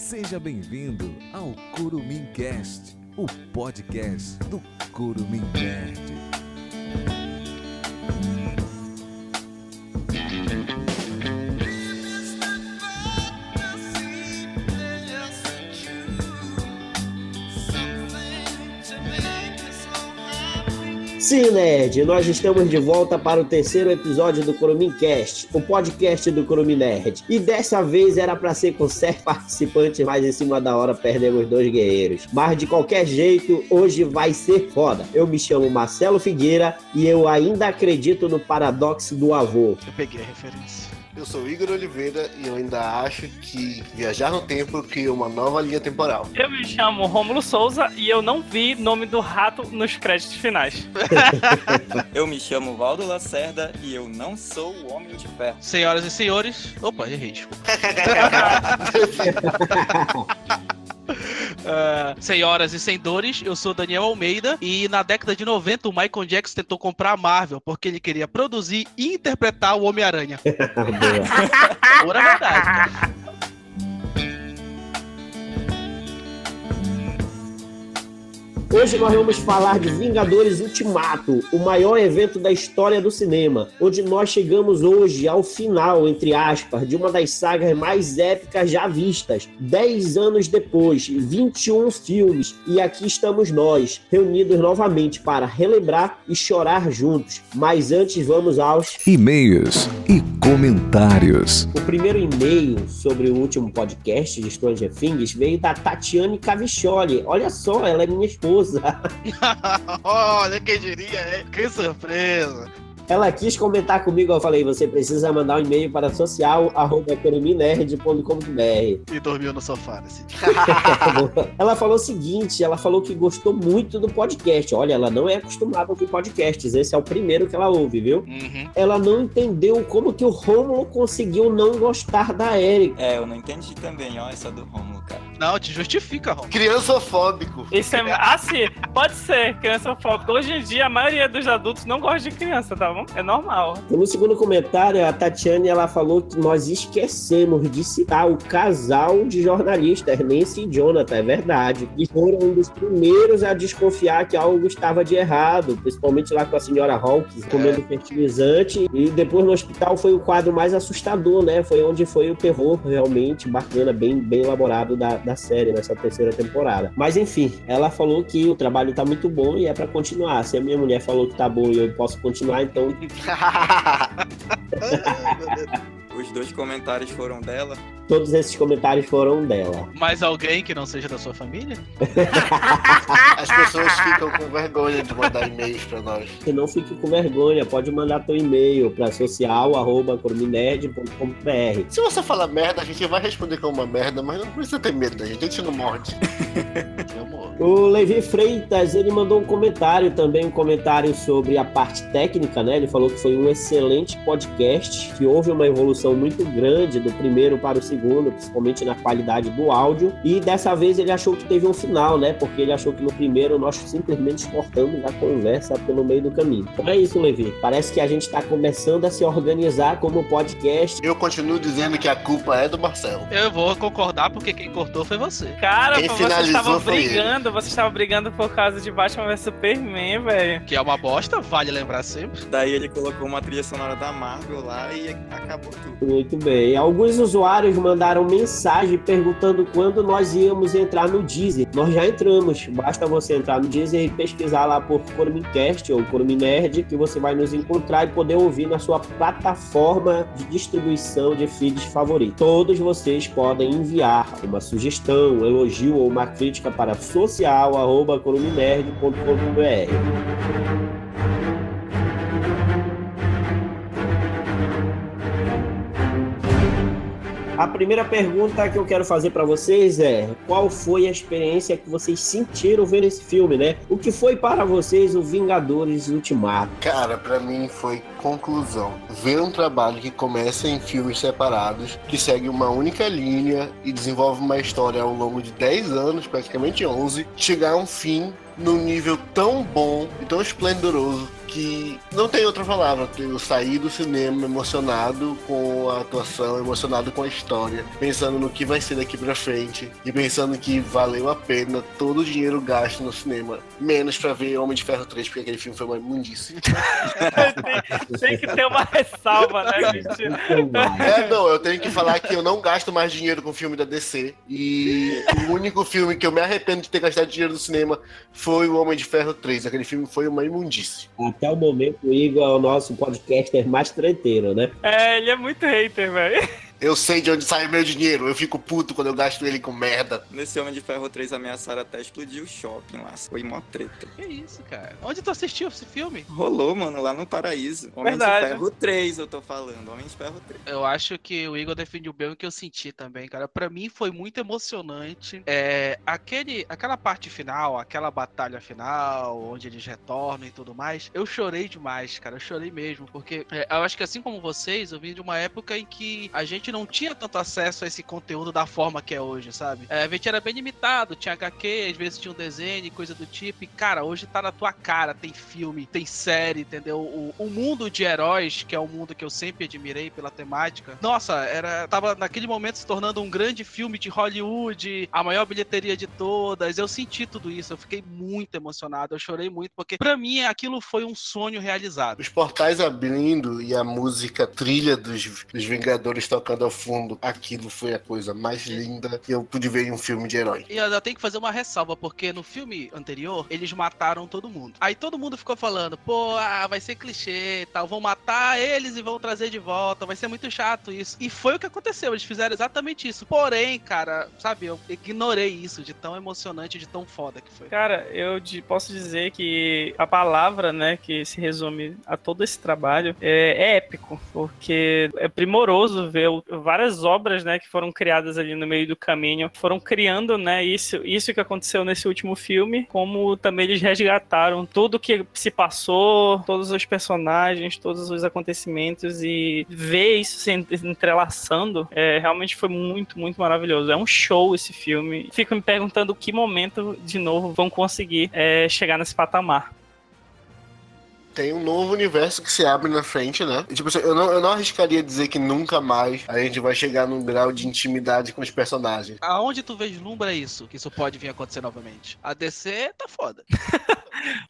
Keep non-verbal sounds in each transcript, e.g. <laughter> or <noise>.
Seja bem-vindo ao Curumim Cast, o podcast do Curumim Nerd. Sim, Nerd, nós estamos de volta para o terceiro episódio do Curumim Cast, o podcast do Curumim Nerd. E dessa vez era para ser com sete participantes, mas em cima da hora perdemos dois guerreiros. Mas de qualquer jeito, hoje vai ser foda. Eu me chamo Marcelo Figueira e eu ainda acredito no paradoxo do avô. Eu peguei a referência. Eu sou Igor Oliveira e eu ainda acho que viajar no tempo cria uma nova linha temporal. Eu me chamo Rômulo Souza e eu não vi nome do rato nos créditos finais. <laughs> Eu me chamo Valdo Lacerda e eu não sou o Homem de Ferro. Senhoras e senhores. Opa, errei, desculpa. <laughs> <laughs> Ah, senhoras e senhores, eu sou Daniel Almeida e na década de 90 o Michael Jackson tentou comprar a Marvel porque ele queria produzir e interpretar o Homem-Aranha. <laughs> Pura verdade. Hoje nós vamos falar de Vingadores Ultimato, o maior evento da história do cinema, onde nós chegamos hoje ao final, entre aspas, de uma das sagas mais épicas já vistas. Dez anos depois, 21 filmes, e aqui estamos nós, reunidos novamente para relembrar e chorar juntos. Mas antes vamos aos E-mails e comentários. O primeiro e-mail sobre o último podcast de Stranger Things veio da Tatiane Cavicholi. Olha só, ela é minha esposa. <laughs> Olha quem diria, hein? Que surpresa. Ela quis comentar comigo, eu falei, você precisa mandar um e-mail para social@econominerd.com.br. E dormiu no sofá nesse dia. <laughs> ela falou o seguinte, ela falou que gostou muito do podcast. Olha, ela não é acostumada a ouvir podcasts, esse é o primeiro que ela ouve, viu? Uhum. Ela não entendeu como que o Rômulo conseguiu não gostar da Erika. É, eu não entendi também, ó, essa do Romulo, cara. Não, te justifica, Rom. Criançofóbico. Isso é. Assim, pode ser criança fóbica. Hoje em dia, a maioria dos adultos não gosta de criança, tá bom? É normal. No segundo comentário, a Tatiane ela falou que nós esquecemos de citar o casal de jornalistas, Nancy e Jonathan, é verdade. E foram um dos primeiros a desconfiar que algo estava de errado, principalmente lá com a senhora Hawkins comendo fertilizante. E depois no hospital foi o quadro mais assustador, né? Foi onde foi o terror realmente bacana, bem, bem elaborado da, da série nessa terceira temporada. Mas enfim, ela falou que o trabalho tá muito bom e é pra continuar. Se a minha mulher falou que tá bom e eu posso continuar, então <laughs> <laughs> Os dois comentários foram dela. Todos esses comentários foram dela. Mais alguém que não seja da sua família? As pessoas ficam com vergonha de mandar e-mails pra nós. Se não fique com vergonha, pode mandar teu e-mail para social@corminerd.com.br. Se você falar merda, a gente vai responder com uma merda, mas não precisa ter medo da gente, a gente não morde. <laughs> O Levi Freitas, ele mandou um comentário também, um comentário sobre a parte técnica, né? Ele falou que foi um excelente podcast, que houve uma evolução muito grande do primeiro para o segundo, principalmente na qualidade do áudio. E dessa vez ele achou que teve um final, né? Porque ele achou que no primeiro nós simplesmente cortamos a conversa pelo meio do caminho. Então é isso, Levi. Parece que a gente está começando a se organizar como podcast. Eu continuo dizendo que a culpa é do Marcelo. Eu vou concordar porque quem cortou foi você. Cara, Quem estava ele. brigando, você estava brigando por causa de Batman vs Superman, velho. Que é uma bosta, vale lembrar sempre. Daí ele colocou uma trilha sonora da Marvel lá e acabou tudo. Muito bem. Alguns usuários mandaram mensagem perguntando quando nós íamos entrar no Deezer. Nós já entramos. Basta você entrar no Deezer e pesquisar lá por Corumicast ou Coruminerd que você vai nos encontrar e poder ouvir na sua plataforma de distribuição de feeds favorito. Todos vocês podem enviar uma sugestão, um elogio ou uma crítica para social@coruminerd.com.br. A primeira pergunta que eu quero fazer para vocês é: qual foi a experiência que vocês sentiram vendo esse filme, né? O que foi para vocês o Vingadores Ultimato? Cara, pra mim foi conclusão. Ver um trabalho que começa em filmes separados, que segue uma única linha e desenvolve uma história ao longo de 10 anos, praticamente 11, chegar a um fim num nível tão bom e tão esplendoroso que não tem outra palavra. Eu saí do cinema emocionado com a atuação, emocionado com a história, pensando no que vai ser daqui pra frente e pensando que valeu a pena todo o dinheiro gasto no cinema, menos pra ver Homem de Ferro 3, porque aquele filme foi uma imundice. <laughs> tem, tem que ter uma ressalva, né, gente? É, não, eu tenho que falar que eu não gasto mais dinheiro com filme da DC. E o único filme que eu me arrependo de ter gastado dinheiro no cinema foi o Homem de Ferro 3. Aquele filme foi uma imundice. Até o momento, o Igor é o nosso podcaster mais treteiro, né? É, ele é muito hater, velho. <laughs> Eu sei de onde sai meu dinheiro. Eu fico puto quando eu gasto ele com merda. Nesse Homem de Ferro 3 ameaçaram até explodir o shopping lá. Foi mó treta. Que isso, cara? Onde tu assistiu esse filme? Rolou, mano, lá no Paraíso. Homem Verdade. de Ferro 3, eu tô falando. Homem de Ferro 3. Eu acho que o Igor definiu bem o que eu senti também, cara. Pra mim foi muito emocionante. É, aquele, aquela parte final, aquela batalha final, onde eles retornam e tudo mais, eu chorei demais, cara. Eu chorei mesmo, porque é, eu acho que assim como vocês, eu vim de uma época em que a gente não tinha tanto acesso a esse conteúdo da forma que é hoje, sabe? É, a gente era bem limitado, tinha HQ, às vezes tinha um desenho, coisa do tipo. E, cara, hoje tá na tua cara, tem filme, tem série, entendeu? O, o mundo de heróis, que é o mundo que eu sempre admirei pela temática. Nossa, era tava naquele momento se tornando um grande filme de Hollywood, a maior bilheteria de todas. Eu senti tudo isso, eu fiquei muito emocionado, eu chorei muito, porque pra mim aquilo foi um sonho realizado. Os portais abrindo e a música trilha dos, dos Vingadores tocando ao fundo, aquilo foi a coisa mais linda que eu pude ver em um filme de herói. E eu tenho que fazer uma ressalva, porque no filme anterior, eles mataram todo mundo. Aí todo mundo ficou falando, pô, ah, vai ser clichê e tal, vão matar eles e vão trazer de volta, vai ser muito chato isso. E foi o que aconteceu, eles fizeram exatamente isso. Porém, cara, sabe, eu ignorei isso de tão emocionante, de tão foda que foi. Cara, eu de- posso dizer que a palavra, né, que se resume a todo esse trabalho é, é épico, porque é primoroso ver o- várias obras, né, que foram criadas ali no meio do caminho, foram criando, né, isso, isso que aconteceu nesse último filme, como também eles resgataram tudo que se passou, todos os personagens, todos os acontecimentos e ver isso se en- entrelaçando, é, realmente foi muito, muito maravilhoso. É um show esse filme. Fico me perguntando que momento, de novo, vão conseguir é, chegar nesse patamar. Tem um novo universo que se abre na frente, né? E, Tipo assim, eu não, eu não arriscaria dizer que nunca mais a gente vai chegar num grau de intimidade com os personagens. Aonde tu vislumbra isso? Que isso pode vir a acontecer novamente? A DC tá foda. <laughs>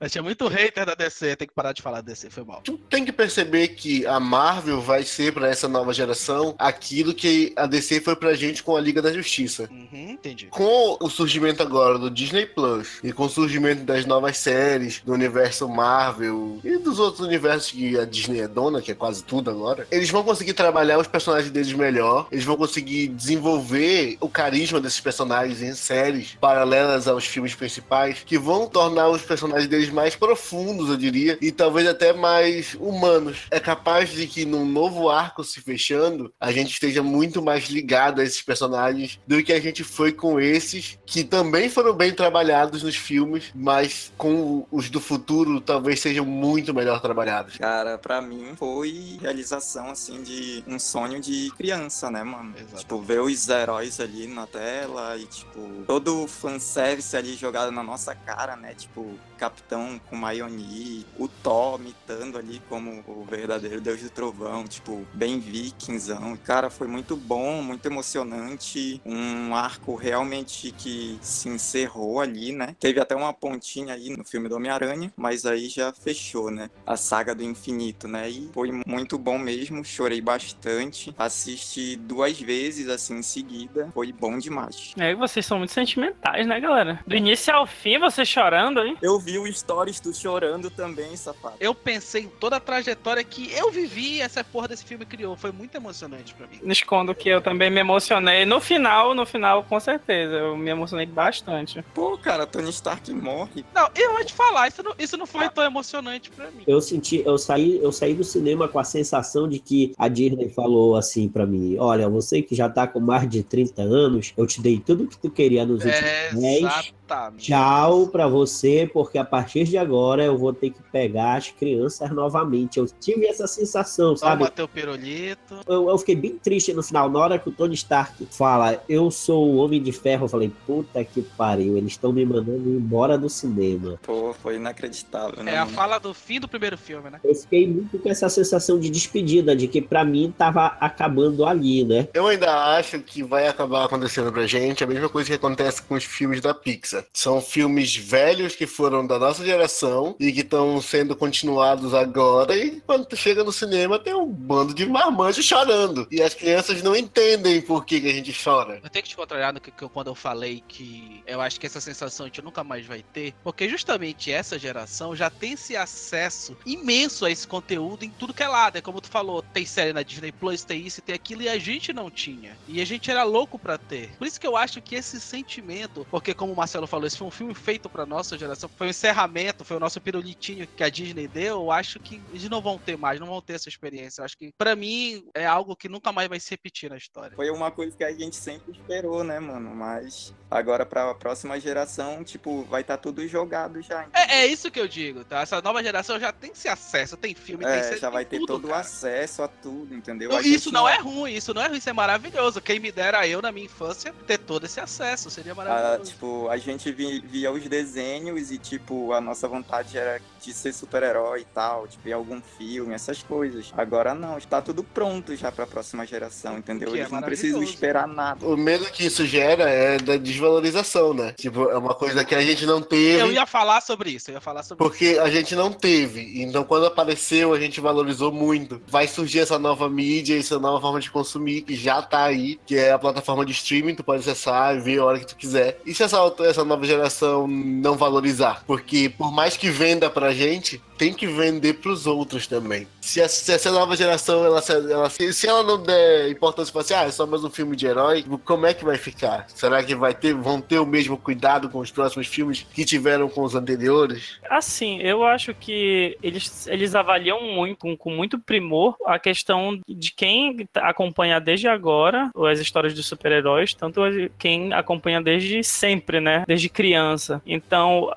Mas tinha muito hater da DC, tem que parar de falar DC, foi mal. Tu tem que perceber que a Marvel vai ser pra essa nova geração aquilo que a DC foi pra gente com a Liga da Justiça. Uhum, entendi. Com o surgimento agora do Disney Plus e com o surgimento das novas séries do universo Marvel e dos outros universos que a Disney é dona, que é quase tudo agora, eles vão conseguir trabalhar os personagens deles melhor, eles vão conseguir desenvolver o carisma desses personagens em séries paralelas aos filmes principais, que vão tornar os personagens deles mais profundos, eu diria, e talvez até mais humanos. É capaz de que num novo arco se fechando, a gente esteja muito mais ligado a esses personagens do que a gente foi com esses, que também foram bem trabalhados nos filmes, mas com os do futuro talvez sejam muito melhor trabalhados. Cara, pra mim foi realização, assim, de um sonho de criança, né, mano? Exato. Tipo, ver os heróis ali na tela e, tipo, todo o fanservice ali jogado na nossa cara, né? Tipo, Capitão com Mayoni, o Thor imitando ali como o verdadeiro Deus do Trovão, tipo, bem vikingzão. Cara, foi muito bom, muito emocionante. Um arco realmente que se encerrou ali, né? Teve até uma pontinha aí no filme do Homem-Aranha, mas aí já fechou, né? A saga do infinito, né? E foi muito bom mesmo, chorei bastante. Assisti duas vezes, assim, em seguida. Foi bom demais. É, vocês são muito sentimentais, né, galera? Do início ao fim, você chorando, hein? Eu vi o Stories tu chorando também, safado. Eu pensei em toda a trajetória que eu vivi e essa porra desse filme criou. Foi muito emocionante pra mim. Não escondo que eu também me emocionei. No final, no final, com certeza. Eu me emocionei bastante. Pô, cara, Tony Stark morre. Não, eu vou te falar, isso não, isso não foi tão emocionante pra mim. Eu senti, eu saí, eu saí do cinema com a sensação de que a Disney falou assim pra mim: olha, você que já tá com mais de 30 anos, eu te dei tudo que tu queria nos últimos É, 10. Voltar. Tchau pra você, porque a partir de agora eu vou ter que pegar as crianças novamente. Eu tive essa sensação, sabe? Toma teu pirulito. Eu, eu fiquei bem triste no final, na hora que o Tony Stark fala, eu sou o Homem de Ferro, eu falei, puta que pariu, eles estão me mandando embora do cinema. Pô, foi inacreditável, né? É a fala do fim do primeiro filme, né? Eu fiquei muito com essa sensação de despedida, de que pra mim tava acabando ali, né? Eu ainda acho que vai acabar acontecendo pra gente a mesma coisa que acontece com os filmes da Pixar. São filmes velhos que foram da nossa geração e que estão sendo continuados agora. E quando tu chega no cinema, tem um bando de marmanjos chorando. E as crianças não entendem por que, que a gente chora. Eu tenho que te contrariar no que, que eu- quando eu falei que eu acho que essa sensação a gente nunca mais vai ter, porque justamente essa geração já tem esse acesso imenso a esse conteúdo em tudo que é lado. É como tu falou, tem série na Disney Plus, tem isso tem aquilo, e a gente não tinha. E a gente era louco pra ter. Por isso que eu acho que esse sentimento, porque como o Marcelo falou, esse foi um filme feito pra nossa geração, foi um encerramento, foi o nosso pirulitinho que a Disney deu, eu acho que eles não vão ter mais, não vão ter essa experiência. Eu acho que, pra mim, é algo que nunca mais vai se repetir na história. Foi uma coisa que a gente sempre esperou, né, mano? Mas agora pra próxima geração, tipo, vai estar tudo jogado já. É, é isso que eu digo, tá? Essa nova geração já tem esse acesso, tem filme, tem É, série, já tem vai ter tudo, todo o acesso a tudo, entendeu? Não, Isso gente não é ruim, isso não é ruim, isso é maravilhoso. Quem me dera eu, na minha infância, ter todo esse acesso, seria Ah, maravilhoso. tipo, a gente vi- via os desenhos e, tipo, a nossa vontade era de ser super-herói e tal, tipo, ver algum filme, essas coisas. Agora não, está tudo pronto já pra próxima geração, entendeu? que é Eles não precisam esperar nada. O medo que isso gera é da desvalorização, né? Tipo, é uma coisa que a gente não teve. Eu ia falar sobre isso, eu ia falar sobre Porque a gente não teve. Então, quando apareceu, a gente valorizou muito. Vai surgir essa nova mídia, essa nova forma de consumir, que já tá aí, que é a plataforma de streaming, tu pode acessar e ver a hora que tu quiser. E se essa, outra- essa nova geração não valorizar? Porque por mais que venda pra gente, tem que vender pros outros também. Se, essa- nova geração, ela, se- ela- se, ela não der importância pra assim, ah, é só mais um filme de herói, como é que vai ficar? Será que vai ter, vão ter o mesmo cuidado com os próximos filmes que tiveram com os anteriores? Assim, eu acho que eles, eles avaliam muito, com, com muito primor, a questão de quem acompanha desde agora as histórias dos super-heróis, tanto quem acompanha desde sempre, né? Desde criança. Então,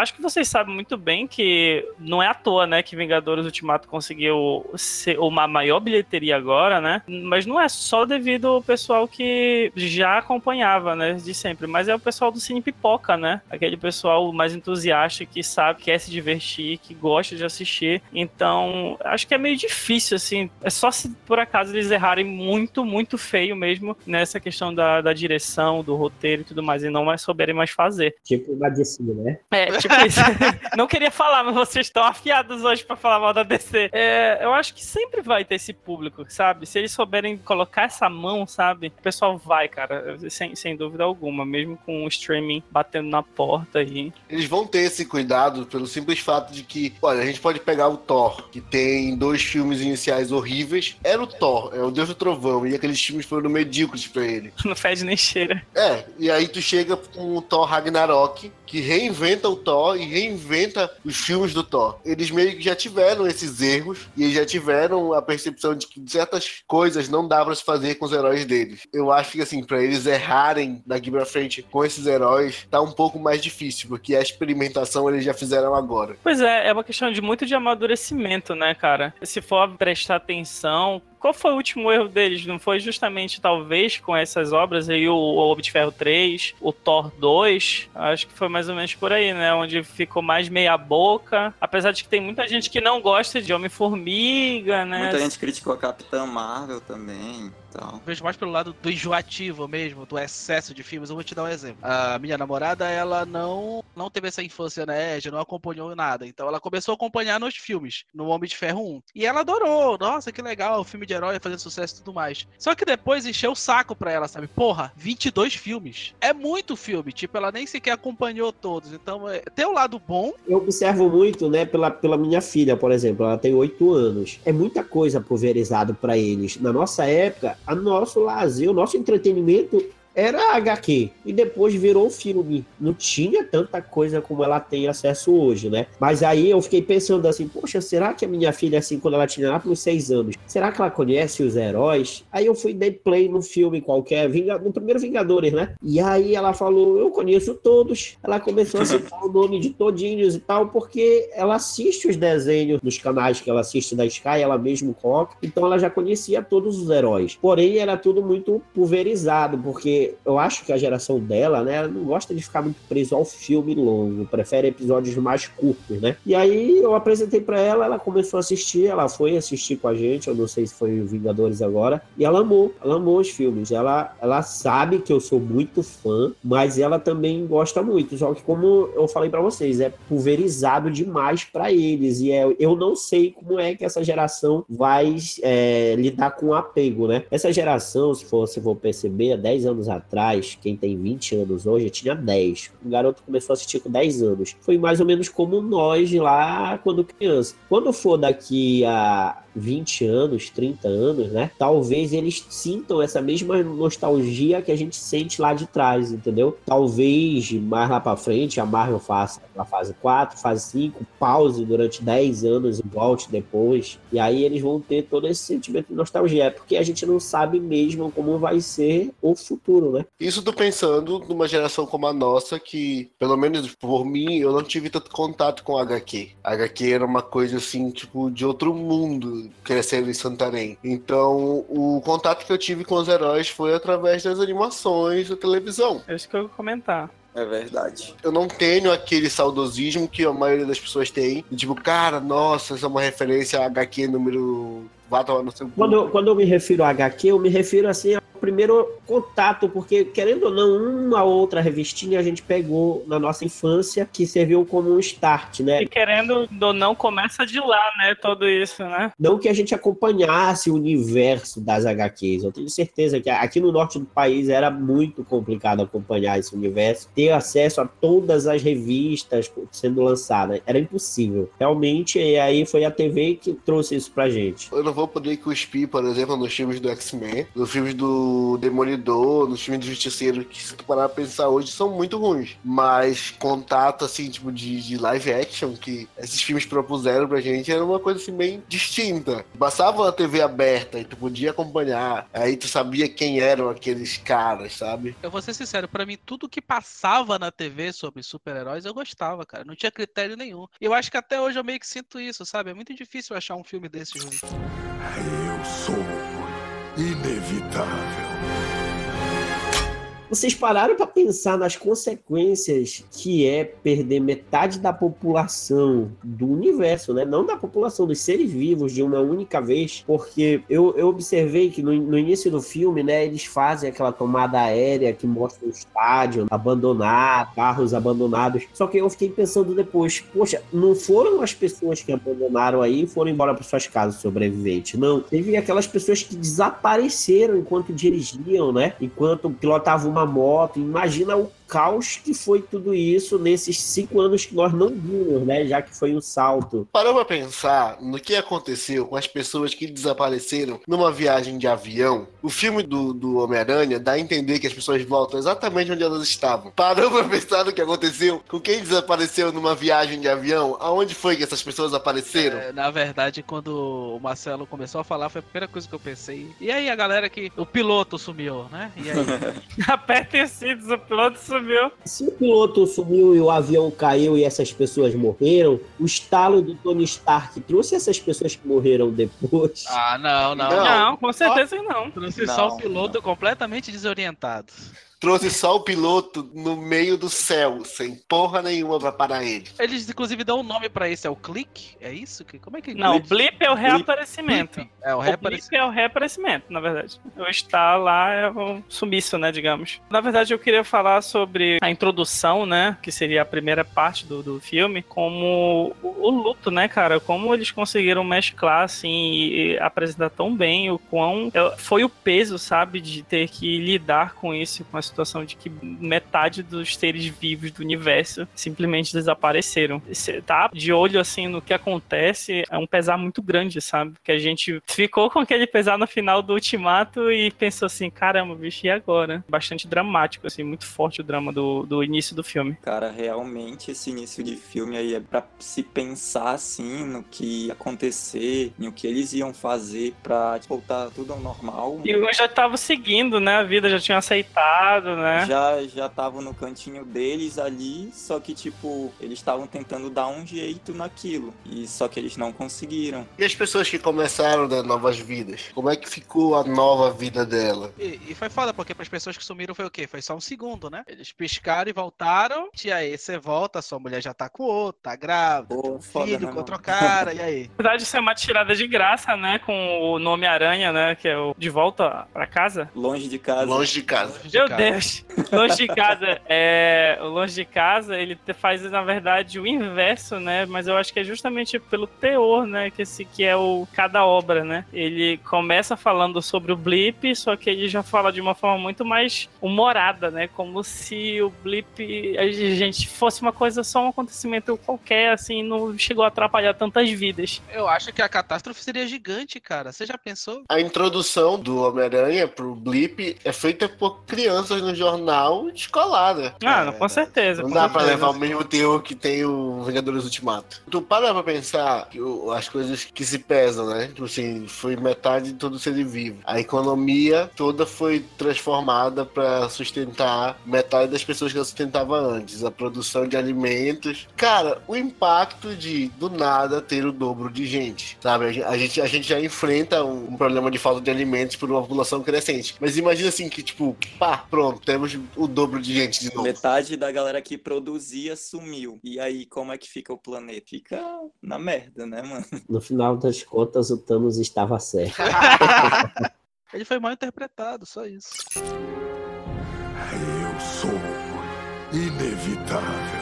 acho que vocês sabem muito bem que não é à toa, né, que Vingadores Ultimato conseguiu ser uma maior bilheteria agora, né? Mas não é só devido ao pessoal que já acompanhava, né, de sempre, mas é o pessoal do Cine Pipoca, né? Aquele pessoal mais entusiasta que sabe, quer se divertir, que gosta de assistir. Então, acho que é meio difícil, assim. É só se por acaso eles errarem muito, muito feio mesmo nessa questão da, da direção, do roteiro e tudo mais, e não mais souberem mais fazer. Tipo DC, né? É, tipo isso. <laughs> não queria falar, mas vocês estão <laughs> afiados hoje pra falar mal da DC. É, eu acho que sempre vai ter esse público, sabe? Se eles souberem colocar essa mão, sabe? O pessoal vai, cara, sem, sem dúvida alguma, mesmo com o streaming batendo na porta aí. Eles vão ter esse cuidado pelo simples fato de que, olha, a gente pode pegar o Thor, que tem dois filmes iniciais horríveis. Era o Thor, é o Deus do Trovão, e aqueles filmes foram medíocres pra ele. <laughs> Não fede nem cheira. É, e aí tu chega com o Thor Ragnarok, que reinventa o Thor e reinventa os filmes do Thor. Eles meio que já tiveram esses erros e já tiveram a percepção de que certas coisas não dá pra se fazer com os heróis deles. Eu acho que assim, pra eles errarem daqui pra frente com esses heróis, tá um pouco mais difícil, porque a experimentação eles já fizeram agora. Pois é, é uma questão de muito de amadurecimento, né, cara? Se for prestar atenção. Qual foi o último erro deles? Não foi justamente, talvez, com essas obras aí, o, Homem de Ferro 3, o Thor 2? Acho que foi mais ou menos por aí, né? Onde ficou mais meia boca. Apesar de que tem muita gente que não gosta de Homem-Formiga, né? Muita gente criticou a Capitã Marvel também. Então, Vejo mais pelo lado do enjoativo mesmo, do excesso de filmes. Eu vou te dar um exemplo. A minha namorada, ela não, não teve essa infância nerd, não acompanhou nada. Então ela começou a acompanhar nos filmes, no Homem de Ferro 1. E ela adorou. Nossa, que legal, o filme de herói fazendo sucesso e tudo mais. Só que depois encheu o saco pra ela, sabe? Porra, 22 filmes. É muito filme. Tipo, ela nem sequer acompanhou todos. Então, é, tem o lado bom. Eu observo muito, né, pela, pela minha filha, por exemplo, ela tem oito anos. É muita coisa pulverizado para eles. Na nossa época, a nosso lazer, o nosso entretenimento era HQ. E depois virou filme. Não tinha tanta coisa como ela tem acesso hoje, né? Mas aí eu fiquei pensando assim, poxa, será que a minha filha, assim, quando ela tinha lá pelos seis anos, será que ela conhece os heróis? Aí eu fui dar play no filme qualquer, no primeiro Vingadores, né? E aí ela falou, eu conheço todos. Ela começou a citar o nome de todinhos e tal, porque ela assiste os desenhos nos canais que ela assiste da Sky, ela mesmo coloca, então ela já conhecia todos os heróis. Porém, era tudo muito pulverizado, porque eu acho que a geração dela, né, ela não gosta de ficar muito preso ao filme longo, prefere episódios mais curtos, né? E aí eu apresentei para ela, ela começou a assistir, ela foi assistir com a gente, eu não sei se foi Vingadores agora, e ela amou, ela amou os filmes. Ela, ela sabe que eu sou muito fã, mas ela também gosta muito. Só que como eu falei para vocês, é pulverizado demais para eles e é, eu não sei como é que essa geração vai é, lidar com o apego, né? Essa geração, se for, se for perceber, há 10 anos atrás, quem tem 20 anos hoje tinha 10. O garoto começou a assistir com 10 anos. Foi mais ou menos como nós lá quando criança. Quando for daqui a 20 anos, 30 anos, né? Talvez eles sintam essa mesma nostalgia que a gente sente lá de trás, entendeu? Talvez mais lá para frente a Marvel faça a fase 4, fase 5, pause durante 10 anos e volte depois. E aí eles vão ter todo esse sentimento de nostalgia, porque a gente não sabe mesmo como vai ser o futuro, né? Isso tô pensando numa geração como a nossa que, pelo menos por mim, eu não tive tanto contato com HQ. HQ era uma coisa assim, tipo, de outro mundo crescendo em Santarém. Então, o contato que eu tive com os heróis foi através das animações da televisão. É isso que eu ia comentar. É verdade. Eu não tenho aquele saudosismo que a maioria das pessoas tem. Tipo, cara, nossa, essa é uma referência a HQ número Vá tomar no seu quando, quando eu me refiro a HQ, eu me refiro assim ao primeiro contato, porque querendo ou não, uma outra revistinha a gente pegou na nossa infância que serviu como um start, né? E querendo ou não, começa de lá, né? Tudo isso, né? Não que a gente acompanhasse o universo das HQs. Eu tenho certeza que aqui no norte do país era muito complicado acompanhar esse universo, ter acesso a todas as revistas sendo lançadas. Era impossível. Realmente, e aí foi a TV que trouxe isso pra gente. Eu não vou poder cuspir, por exemplo, nos filmes do X-Men, nos filmes do Demolidor, nos filmes do Justiceiro, que se tu parar pra pensar hoje, são muito ruins. Mas contato, assim, tipo, de, de live action que esses filmes propuseram pra gente era uma coisa, assim, bem distinta. Bastava a TV aberta e tu podia acompanhar, aí tu sabia quem eram aqueles caras, sabe? Eu vou ser sincero, pra mim, tudo que passava na TV sobre super-heróis, eu gostava, cara. Não tinha critério nenhum. E eu acho que até hoje eu meio que sinto isso, sabe? É muito difícil achar um filme desse ruim. Eu sou inevitável. Vocês pararam para pensar nas consequências que é perder metade da população do universo, né? Não da população dos seres vivos de uma única vez, porque eu, eu observei que no, no início do filme, né, eles fazem aquela tomada aérea que mostra o estádio abandonado, carros abandonados. Só que eu fiquei pensando depois, poxa, não foram as pessoas que abandonaram aí e foram embora para suas casas sobreviventes, não. Teve aquelas pessoas que desapareceram enquanto dirigiam, né? Enquanto pilotavam moto. Imagina o caos que foi tudo isso nesses cinco anos que nós não vimos, né? Já que foi um salto. Parou pra pensar no que aconteceu com as pessoas que desapareceram numa viagem de avião? O filme do, do Homem-Aranha dá a entender que as pessoas voltam exatamente onde elas estavam. Parou pra pensar no que aconteceu com quem desapareceu numa viagem de avião? Aonde foi que essas pessoas apareceram? É, na verdade, quando o Marcelo começou a falar, foi a primeira coisa que eu pensei. E aí, a galera que. O piloto sumiu, né? E aí? <laughs> Apertem cintos, o piloto sumiu sumiu. Se o piloto sumiu e o avião caiu e essas pessoas morreram, o estalo do Tony Stark trouxe essas pessoas que morreram depois. Ah, não, não. Não, não com certeza não. Trouxe só o piloto não. completamente desorientado trouxe só o piloto no meio do céu, sem porra nenhuma pra parar ele. Eles, inclusive, dão um nome pra isso, é o click? É isso? Como é que Não, o blip é o reaparecimento. Blip. É o, o reaparecimento. blip é o reaparecimento, na verdade. O estar lá é um sumiço, né, digamos. Na verdade, eu queria falar sobre a introdução, né, que seria a primeira parte do, do filme, como o, o luto, né, cara, como eles conseguiram mesclar, assim, e apresentar tão bem o quão foi o peso, sabe, de ter que lidar com isso, com situação de que metade dos seres vivos do universo simplesmente desapareceram. Você tá de olho assim no que acontece é um pesar muito grande, sabe? Porque a gente ficou com aquele pesar no final do Ultimato e pensou assim, caramba, bicho, e agora? Bastante dramático, assim, muito forte o drama do, do início do filme. Cara, realmente esse início de filme aí é pra se pensar assim no que ia acontecer, no que eles iam fazer pra voltar tudo ao normal. E eu já tava seguindo, né? A vida já tinha aceitado, né? Já já estavam no cantinho deles ali, só que tipo, eles estavam tentando dar um jeito naquilo. E só que eles não conseguiram. E as pessoas que começaram né, novas vidas? Como é que ficou a nova vida dela? E, e foi foda, porque pras pessoas que sumiram foi o quê? Foi só um segundo, né? Eles piscaram e voltaram. E aí você volta, sua mulher já tá com outro, tá grávida, Pô, um foda, filho né, com outro cara, e aí? <laughs> Na verdade, isso é uma tirada de graça, né? Com o nome Aranha, né? Que é o De Volta pra Casa. Longe de casa. Longe de casa. De Meu casa. Deus! Longe de casa. É, o longe de casa, ele te- faz, na verdade, o inverso, né? Mas eu acho que é justamente pelo teor, né? Que esse que é o cada obra, né? Ele começa falando sobre o blip, só que ele já fala de uma forma muito mais humorada, né? Como se o blip, a gente fosse uma coisa só um acontecimento qualquer, assim, não chegou a atrapalhar tantas vidas. Eu acho que a catástrofe seria gigante, cara. Você já pensou? A introdução do Homem-Aranha pro Blip é feita por crianças no jornal escolar, né? Ah, não, com certeza. Não com dá pra certeza. levar o mesmo teor que tem o Vingadores Ultimato. Tu para pra pensar que o- as coisas que se pesam, né? Tipo assim, foi metade de todo ser vivo. A economia toda foi transformada pra sustentar metade das pessoas que ela sustentava antes. A produção de alimentos. Cara, o impacto de, do nada, ter o dobro de gente, sabe? A gente, a gente já enfrenta um, um problema de falta de alimentos por uma população crescente. Mas imagina assim que, tipo, pá, pronto, temos o dobro de gente de novo. Metade da galera que produzia sumiu. E aí, como é que fica o planeta? Fica na merda, né, mano? <laughs> No final das contas, o Thanos estava certo. <laughs> Ele foi mal interpretado, só isso. Eu sou inevitável.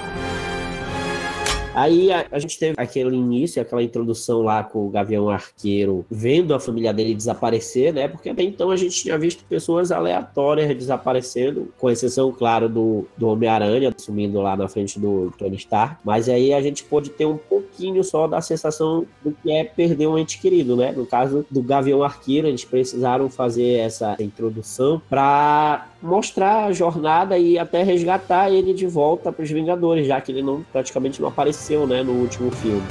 Aí a, a gente teve aquele início, aquela introdução lá com o Gavião Arqueiro vendo a família dele desaparecer, né? Porque até então a gente tinha visto pessoas aleatórias desaparecendo, com exceção, claro, do, do Homem-Aranha sumindo lá na frente do Tony Stark. Mas aí a gente pôde ter um pouquinho só da sensação do que é perder um ente querido, né? No caso do Gavião Arqueiro, eles precisaram fazer essa introdução para mostrar a jornada e até resgatar ele de volta para os Vingadores, já que ele não praticamente não apareceu, né, no último filme.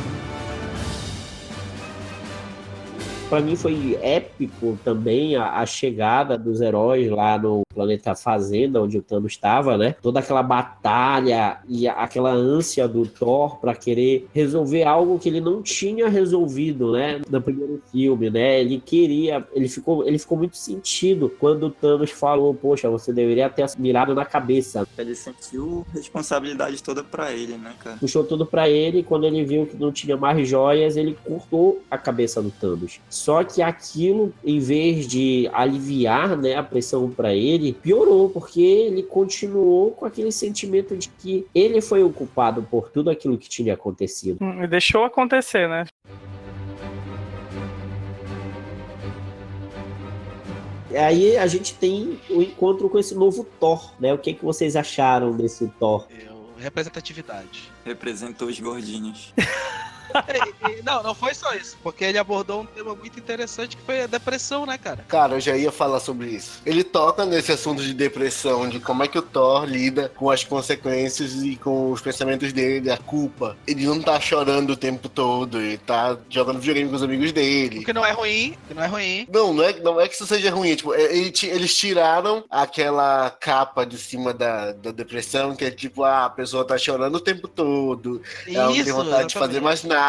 Para mim foi épico também a, a chegada dos heróis lá no planeta Fazenda, onde o Thanos estava, né? Toda aquela batalha e a- aquela ânsia do Thor para querer resolver algo que ele não tinha resolvido, né? No primeiro filme, né? Ele queria, ele ficou, ele ficou muito sentido quando o Thanos falou: Poxa, você deveria ter mirado na cabeça. Ele sentiu responsabilidade toda pra ele, né, cara? Puxou tudo pra ele e quando ele viu que não tinha mais joias, ele cortou a cabeça do Thanos. Só que aquilo, em vez de aliviar, né, a pressão pra ele, piorou, porque ele continuou com aquele sentimento de que ele foi o culpado por tudo aquilo que tinha acontecido. Hum, Deixou acontecer, né? Aí a gente tem o encontro com esse novo Thor, né? O que, que vocês acharam desse Thor? Eu, representatividade. Representou os gordinhos. <laughs> <laughs> E- e- não, não foi só isso, porque ele abordou um tema muito interessante que foi a depressão, né, cara? Cara, eu já ia falar sobre isso. Ele toca nesse assunto de depressão, de como é que o Thor lida com as consequências e com os pensamentos dele, a culpa. Ele não tá chorando o tempo todo, ele tá jogando videogame com os amigos dele. O que não é ruim, que não é ruim. Não, não é, não é que isso seja ruim. Tipo, é- ele eles tiraram aquela capa de cima da, da depressão, que é tipo, ah, a pessoa tá chorando o tempo todo, ela não tem vontade de fazer mais nada.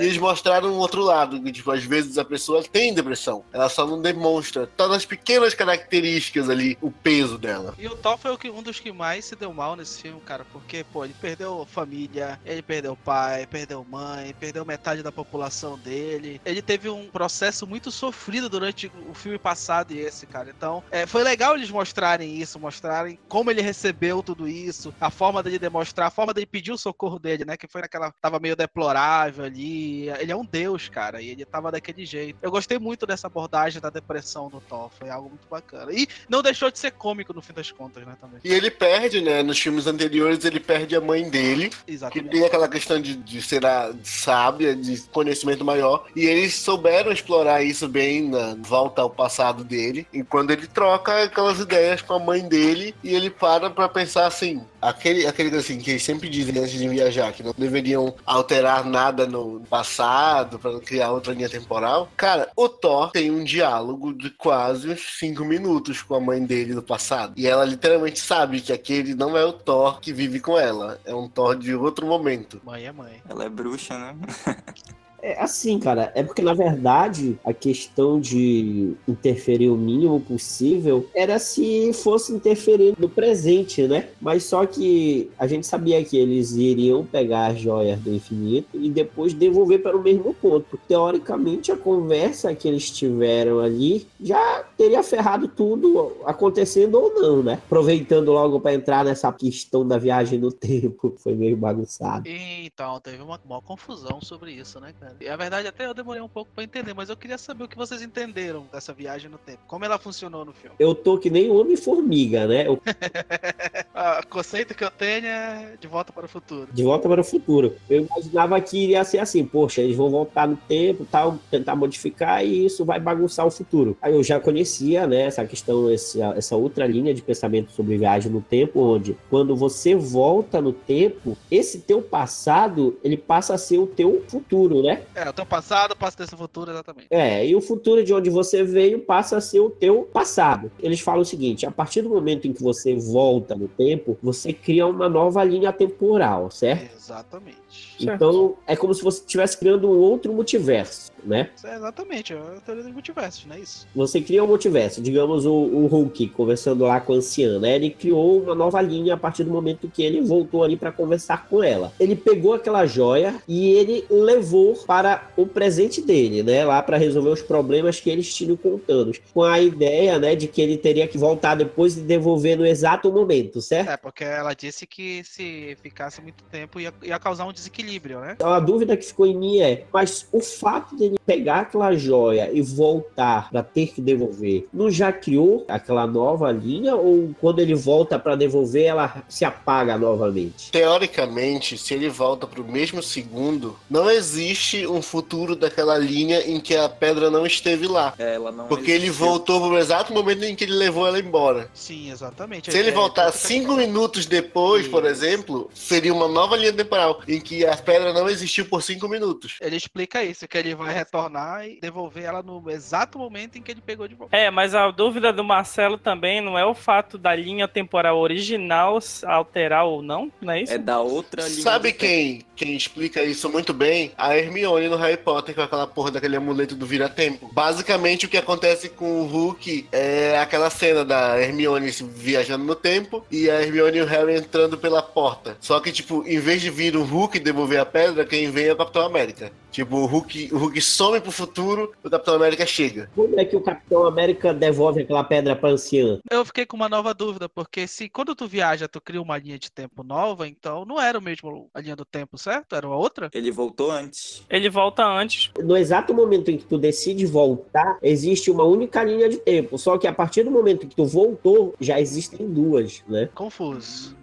E eles mostraram um outro lado, que tipo, às vezes a pessoa tem depressão, ela só não demonstra. Tá nas pequenas características ali, o peso dela. E o Thor foi o que- um dos que mais se deu mal nesse filme, cara, porque, pô, ele perdeu família, ele perdeu pai, perdeu mãe, perdeu metade da população dele. Ele teve um processo muito sofrido durante o filme passado e esse, cara. Então, é, foi legal eles mostrarem isso, mostrarem como ele recebeu tudo isso, a forma dele demonstrar, a forma dele pedir o socorro dele, né, que foi naquela, tava meio deplorável ali. Ele é um deus, cara, e ele tava daquele jeito. Eu gostei muito dessa abordagem da depressão do Thor, foi algo muito bacana. E não deixou de ser cômico no fim das contas, né, também. E ele perde, né? Nos filmes anteriores, ele perde a mãe dele, que Exatamente. tem aquela questão de, de ser a sábia, de conhecimento maior. E eles souberam explorar isso bem na volta ao passado dele. E quando ele troca aquelas ideias com a mãe dele, e ele para pra pensar assim: aquele, aquele assim, que eles sempre dizem antes de viajar, que não deveriam alterar nada no passado pra não criar outra linha temporal. Cara, o Thor tem um diálogo de quase uns 5 minutos com a mãe dele do passado. E ela literalmente sabe que aquele não é o Thor que vive com ela. É um Thor de outro momento. Mãe é mãe. Ela é bruxa, né? <laughs> É assim, cara, é porque na verdade a questão de interferir o mínimo possível era se fosse interferir no presente, né? Mas só que a gente sabia que eles iriam pegar as joias do infinito e depois devolver para o mesmo ponto. Teoricamente, a conversa que eles tiveram ali já teria ferrado tudo acontecendo ou não, né? Aproveitando logo para entrar nessa questão da viagem no tempo, <laughs> foi meio bagunçado. Então, teve uma maior confusão sobre isso, né, cara? E a verdade, até eu demorei um pouco pra entender, mas eu queria saber o que vocês entenderam dessa viagem no tempo. Como ela funcionou no filme. Eu tô que nem Homem-Formiga, né? Eu <laughs> o conceito que eu tenho é de volta para o futuro. De volta para o futuro. Eu imaginava que iria ser assim, poxa, eles vão voltar no tempo, tal, tentar modificar e isso vai bagunçar o futuro. Aí eu já conhecia, né, essa questão, essa, essa outra linha de pensamento sobre viagem no tempo, onde quando você volta no tempo, esse teu passado, ele passa a ser o teu futuro, né? É, o teu passado passa desse futuro, exatamente. É, e o futuro de onde você veio passa a ser o teu passado. Eles falam o seguinte: a partir do momento em que você volta no tempo, você cria uma nova linha temporal, certo? Exatamente. Então é como se você estivesse criando um outro multiverso, né? É, exatamente, é a teoria dos multiversos, não é isso? Você cria um multiverso, digamos o, o Hulk conversando lá com a anciã, né? Ele criou uma nova linha a partir do momento que ele voltou ali para conversar com ela. Ele pegou aquela joia e ele levou para o presente dele, né? Lá para resolver os problemas que eles tinham com o Thanos, com a ideia, né, de que ele teria que voltar depois e devolver no exato momento, certo? É, porque ela disse que se ficasse muito tempo ia, ia causar um desequilíbrio, né? Então, a dúvida que ficou em mim é, mas o fato dele pegar aquela joia e voltar para ter que devolver, não já criou aquela nova linha ou quando ele volta para devolver ela se apaga novamente? Teoricamente, se ele volta pro mesmo segundo, não existe um futuro daquela linha em que a pedra não esteve lá. É, Ela não Porque ele voltou pro exato momento em que ele levou ela embora. Sim, exatamente. Se ele É, voltar é, cinco minutos depois, por exemplo, seria uma nova linha temporal em que a pedra não existiu por cinco minutos. Ele explica isso, que ele vai retornar e devolver ela no exato momento em que ele pegou de volta. É, mas a dúvida do Marcelo também não é o fato da linha temporal original alterar ou não, não é isso? É da outra linha. Sabe quem, quem explica isso muito bem? A Hermione no Harry Potter com aquela porra daquele amuleto do vira-tempo. Basicamente o que acontece com o Hulk é aquela cena da Hermione viajando no tempo e a Hermione e o Harry entrando pela porta. Só que, tipo, em vez de vir o Hulk devolver a pedra, quem vem é o Capitão América. Tipo, o Hulk, o Hulk some pro futuro, o Capitão América chega. Como é que o Capitão América devolve aquela pedra pra anciã? Eu fiquei com uma nova dúvida, porque se quando tu viaja, tu cria uma linha de tempo nova, então não era o mesmo a linha do tempo, certo? Era uma outra? Ele voltou antes. Ele volta antes. No exato momento em que tu decide voltar, existe uma única linha de tempo. Só que a partir do momento que tu voltou, já existem duas, né? Confuso.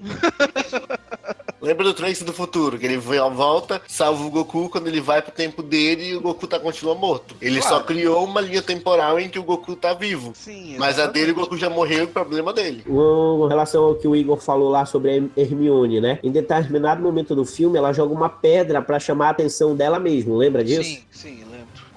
<laughs> Lembra do Trunks do futuro, que ele vem à volta, salva o Goku quando ele vai pro tempo dele e o Goku tá continua morto. Ele só Claro. criou uma linha temporal em que o Goku tá vivo. Sim, Mas a dele o Goku já morreu e o problema dele. Com relação ao que o Igor falou lá sobre a Hermione, né? Em determinado momento do filme, ela joga uma pedra pra chamar a atenção dela mesmo, lembra disso? Sim, sim.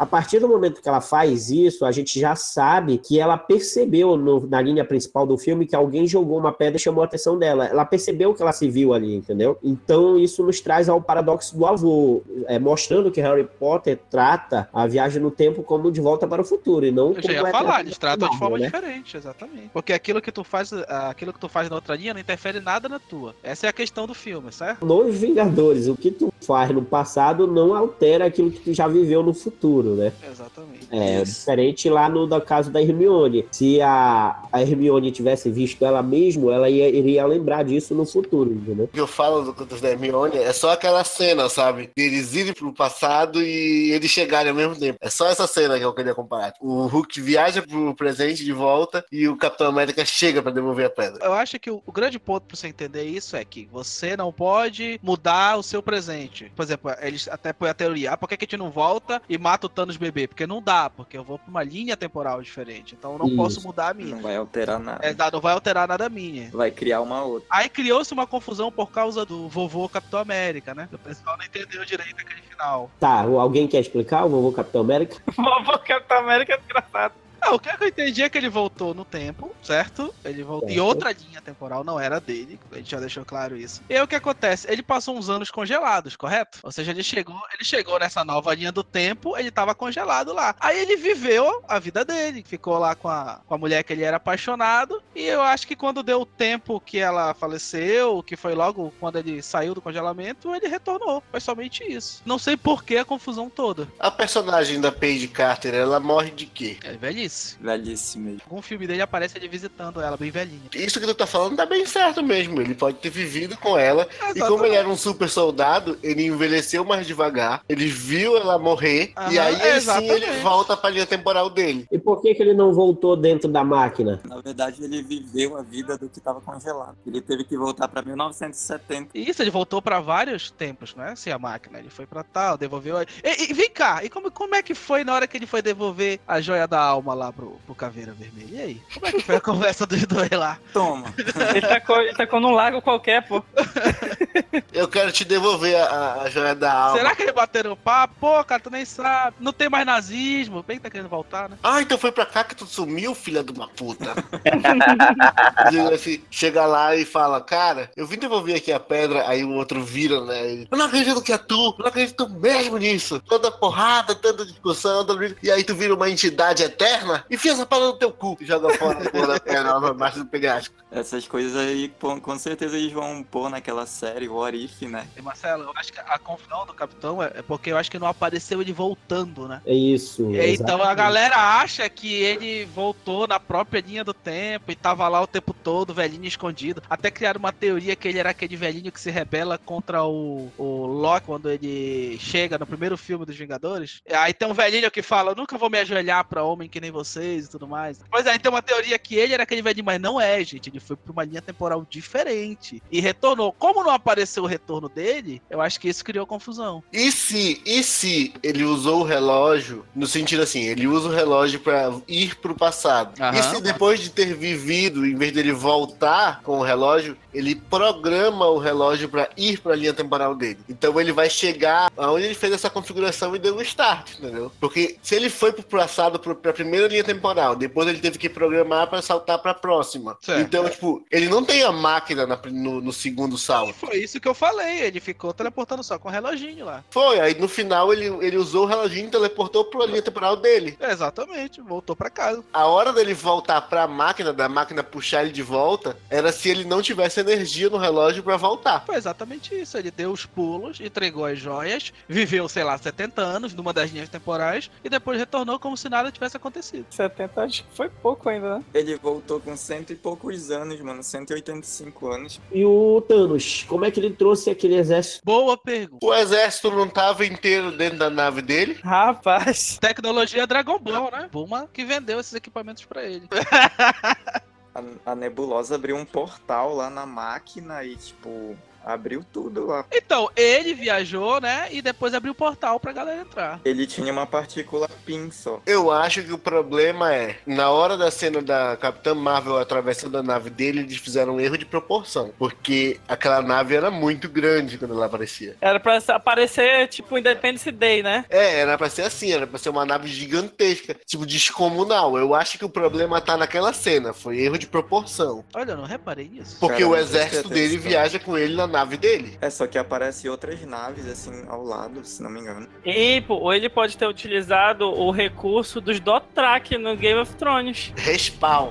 A partir do momento que ela faz isso, a gente já sabe que ela percebeu no- na linha principal do filme que alguém jogou uma pedra e chamou a atenção dela. Ela percebeu que ela se viu ali, entendeu? Então isso nos traz ao paradoxo do avô, é, mostrando que Harry Potter trata a viagem no tempo como de volta para o futuro e não Eu já ia falar, eles tratam de forma né? diferente, exatamente. Porque aquilo que tu faz, aquilo que tu faz na outra linha não interfere nada na tua. Essa é a questão do filme, certo? Nos Vingadores, o que tu faz no passado não altera aquilo que tu já viveu no futuro, futuro, né? Exatamente. É Isso. diferente lá no, no caso da Hermione. Se a, a Hermione tivesse visto ela mesmo, ela ia, iria lembrar disso no futuro, entendeu? O que eu falo do Contos da Hermione é só aquela cena, sabe? Eles irem pro passado e eles chegarem ao mesmo tempo. É só essa cena que eu queria comparar. O Hulk viaja pro presente de volta e o Capitão América chega pra devolver a pedra. Eu acho que o, o grande ponto pra você entender isso é que você não pode mudar o seu presente. Por exemplo, eles até põem a teoria, ah, por que, que a gente não volta e mata o Thanos bebê? Porque não dá, porque eu vou pra uma linha temporal diferente. Então eu não Isso. posso mudar a minha. Não vai alterar nada. É, não vai alterar nada a minha. Vai criar uma outra. Aí criou-se uma confusão por causa do vovô Capitão América, né? O pessoal não entendeu direito aquele final. Tá, alguém quer explicar o vovô Capitão América? <laughs> Vovô Capitão América é desgraçado. Ah, o que eu entendi é que ele voltou no tempo, certo? Ele voltou em outra linha temporal, não era dele, a gente já deixou claro isso. E aí o que acontece? Ele passou uns anos congelados, correto? Ou seja, ele chegou, ele chegou nessa nova linha do tempo, ele tava congelado lá. Aí ele viveu a vida dele, ficou lá com a, com a mulher que ele era apaixonado, e eu acho que quando deu o tempo que ela faleceu, que foi logo quando ele saiu do congelamento, ele retornou. Foi somente isso. Não sei por que a confusão toda. A personagem da Paige Carter, ela morre de quê? É velhice. Velhíssimo mesmo. Algum filme dele aparece ele visitando ela, bem velhinha. Isso que tu tá falando tá bem certo mesmo. Ele pode ter vivido com ela. E como ele era um super soldado, ele envelheceu mais devagar. Ele viu ela morrer. e Aham, aí ele, sim exatamente. ele volta pra linha temporal dele. E por que, que ele não voltou dentro da máquina? Na verdade, ele viveu a vida do que estava congelado. Ele teve que voltar para 1970. Isso, ele voltou pra vários tempos, não é? Assim, a máquina. Ele foi pra tal, devolveu. a- E, e vem cá, e como, como é que foi na hora que ele foi devolver a joia da alma lá pro, pro Caveira Vermelha? E aí? Como é que foi a <laughs> conversa dos dois lá? Toma. Ele tacou, ele tacou num lago qualquer, pô. <laughs> Eu quero te devolver a, a- joia da alma. Será que eles bateram papo? Pô, cara, tu nem sabe. Não tem mais nazismo. Bem que tá querendo voltar, né? Ah, então foi pra cá que tu sumiu, filha de uma puta. <laughs> Assim, chega lá e fala, cara, eu vim devolver aqui a pedra, aí o outro vira, né? Eu não acredito que é tu, eu não acredito mesmo nisso. Toda porrada, tanta discussão, toda... e aí tu vira uma entidade eterna e enfia essa parada no teu cu e joga fora a porra da pedra lá embaixo do penhasco. Essas coisas aí, com certeza eles vão pôr naquela série, o Orif, né? E Marcelo, eu acho que a confusão do capitão é é porque eu acho que não apareceu ele voltando, né? É isso. E aí, Então a galera acha que ele voltou na própria linha do tempo e tava lá o tempo todo, velhinho escondido. Até criaram uma teoria que ele era aquele velhinho que se rebela contra o, o Loki quando ele chega no primeiro filme dos Vingadores. Aí tem um velhinho que fala: Eu nunca vou me ajoelhar pra homem que nem vocês e tudo mais. Pois aí tem uma teoria que ele era aquele velhinho, mas não é, gente. Ele foi pra uma linha temporal diferente e retornou. Como não apareceu o retorno dele, eu acho que isso criou confusão. E se, e se ele usou o relógio, no sentido assim, ele usa o relógio pra ir pro passado. Aham. E se depois de ter vivido, em vez dele voltar com o relógio, ele programa o relógio pra ir pra linha temporal dele. Então ele vai chegar aonde ele fez essa configuração e deu o start, entendeu? Porque se ele foi pro passado, pra primeira linha temporal, depois ele teve que programar pra saltar pra próxima. Certo. Então, tipo, ele não tem a máquina na- no, no segundo salto. Foi isso que eu falei. Ele ficou teleportando só com o reloginho lá. Foi, aí no final ele, ele usou o reloginho e teleportou pra linha temporal dele. Exatamente, voltou pra casa. A hora dele voltar pra máquina, da máquina puxar ele de volta, era se ele não tivesse energia no relógio pra voltar. Foi exatamente isso. Ele deu os pulos, entregou as joias, viveu, sei lá, 70 anos numa das linhas temporais e depois retornou como se nada tivesse acontecido. 70 acho que foi pouco ainda, né? Ele voltou com cento e poucos anos, mano. 185 anos. E o Thanos, como é que ele trouxe aquele exército? Boa pergunta. O exército não tava inteiro dentro da nave dele. Rapaz. <laughs> Tecnologia Dragon Ball, né? Puma que vendeu esses equipamentos pra ele. <laughs> A, a nebulosa abriu um portal lá na máquina e, tipo, abriu tudo lá. Então, ele viajou, né? E depois abriu o portal pra galera entrar. Ele tinha uma partícula PIN só. Eu acho que o problema é, na hora da cena da Capitã Marvel atravessando a nave dele, eles fizeram um erro de proporção. Porque aquela nave era muito grande quando ela aparecia. Era pra aparecer, tipo, Independence Day, né? É, era pra ser assim, era pra ser uma nave gigantesca, tipo descomunal. Eu acho que o problema tá naquela cena, foi erro de proporção. Olha, eu não reparei nisso. Porque Cara, o exército dele viaja com ele na nave dele. É, só que aparece outras naves, assim, ao lado, se não me engano. E, pô, ou ele pode ter utilizado o recurso dos Dothraki no Game of Thrones. Respawn.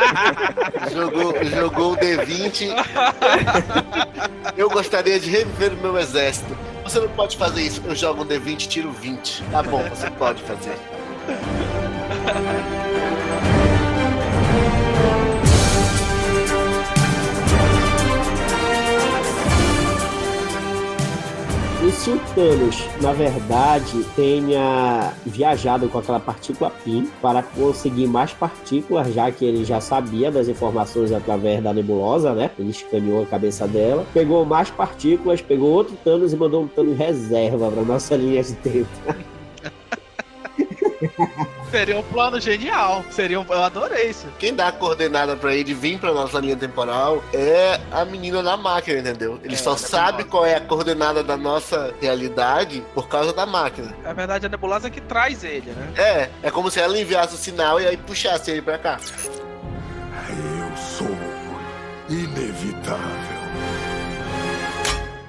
<laughs> jogou, jogou o D20. Eu gostaria de reviver o meu exército. Você não pode fazer isso. Eu jogo um D20 tiro 20. Tá bom, você pode fazer. <laughs> E se o Thanos, na verdade, tenha viajado com aquela partícula PIN para conseguir mais partículas, já que ele já sabia das informações através da nebulosa, né? Ele escaneou a cabeça dela, pegou mais partículas, pegou outro Thanos e mandou um Thanos reserva para nossa linha de tempo. <laughs> Seria um plano genial. Seria um... Eu adorei isso. Quem dá a coordenada pra ele vir pra nossa linha temporal é a menina da máquina, entendeu? Ele É, só é sabe qual é a coordenada da nossa realidade por causa da máquina. Na verdade, a nebulosa é que traz ele, né? É, é como se ela enviasse o sinal e aí puxasse ele pra cá.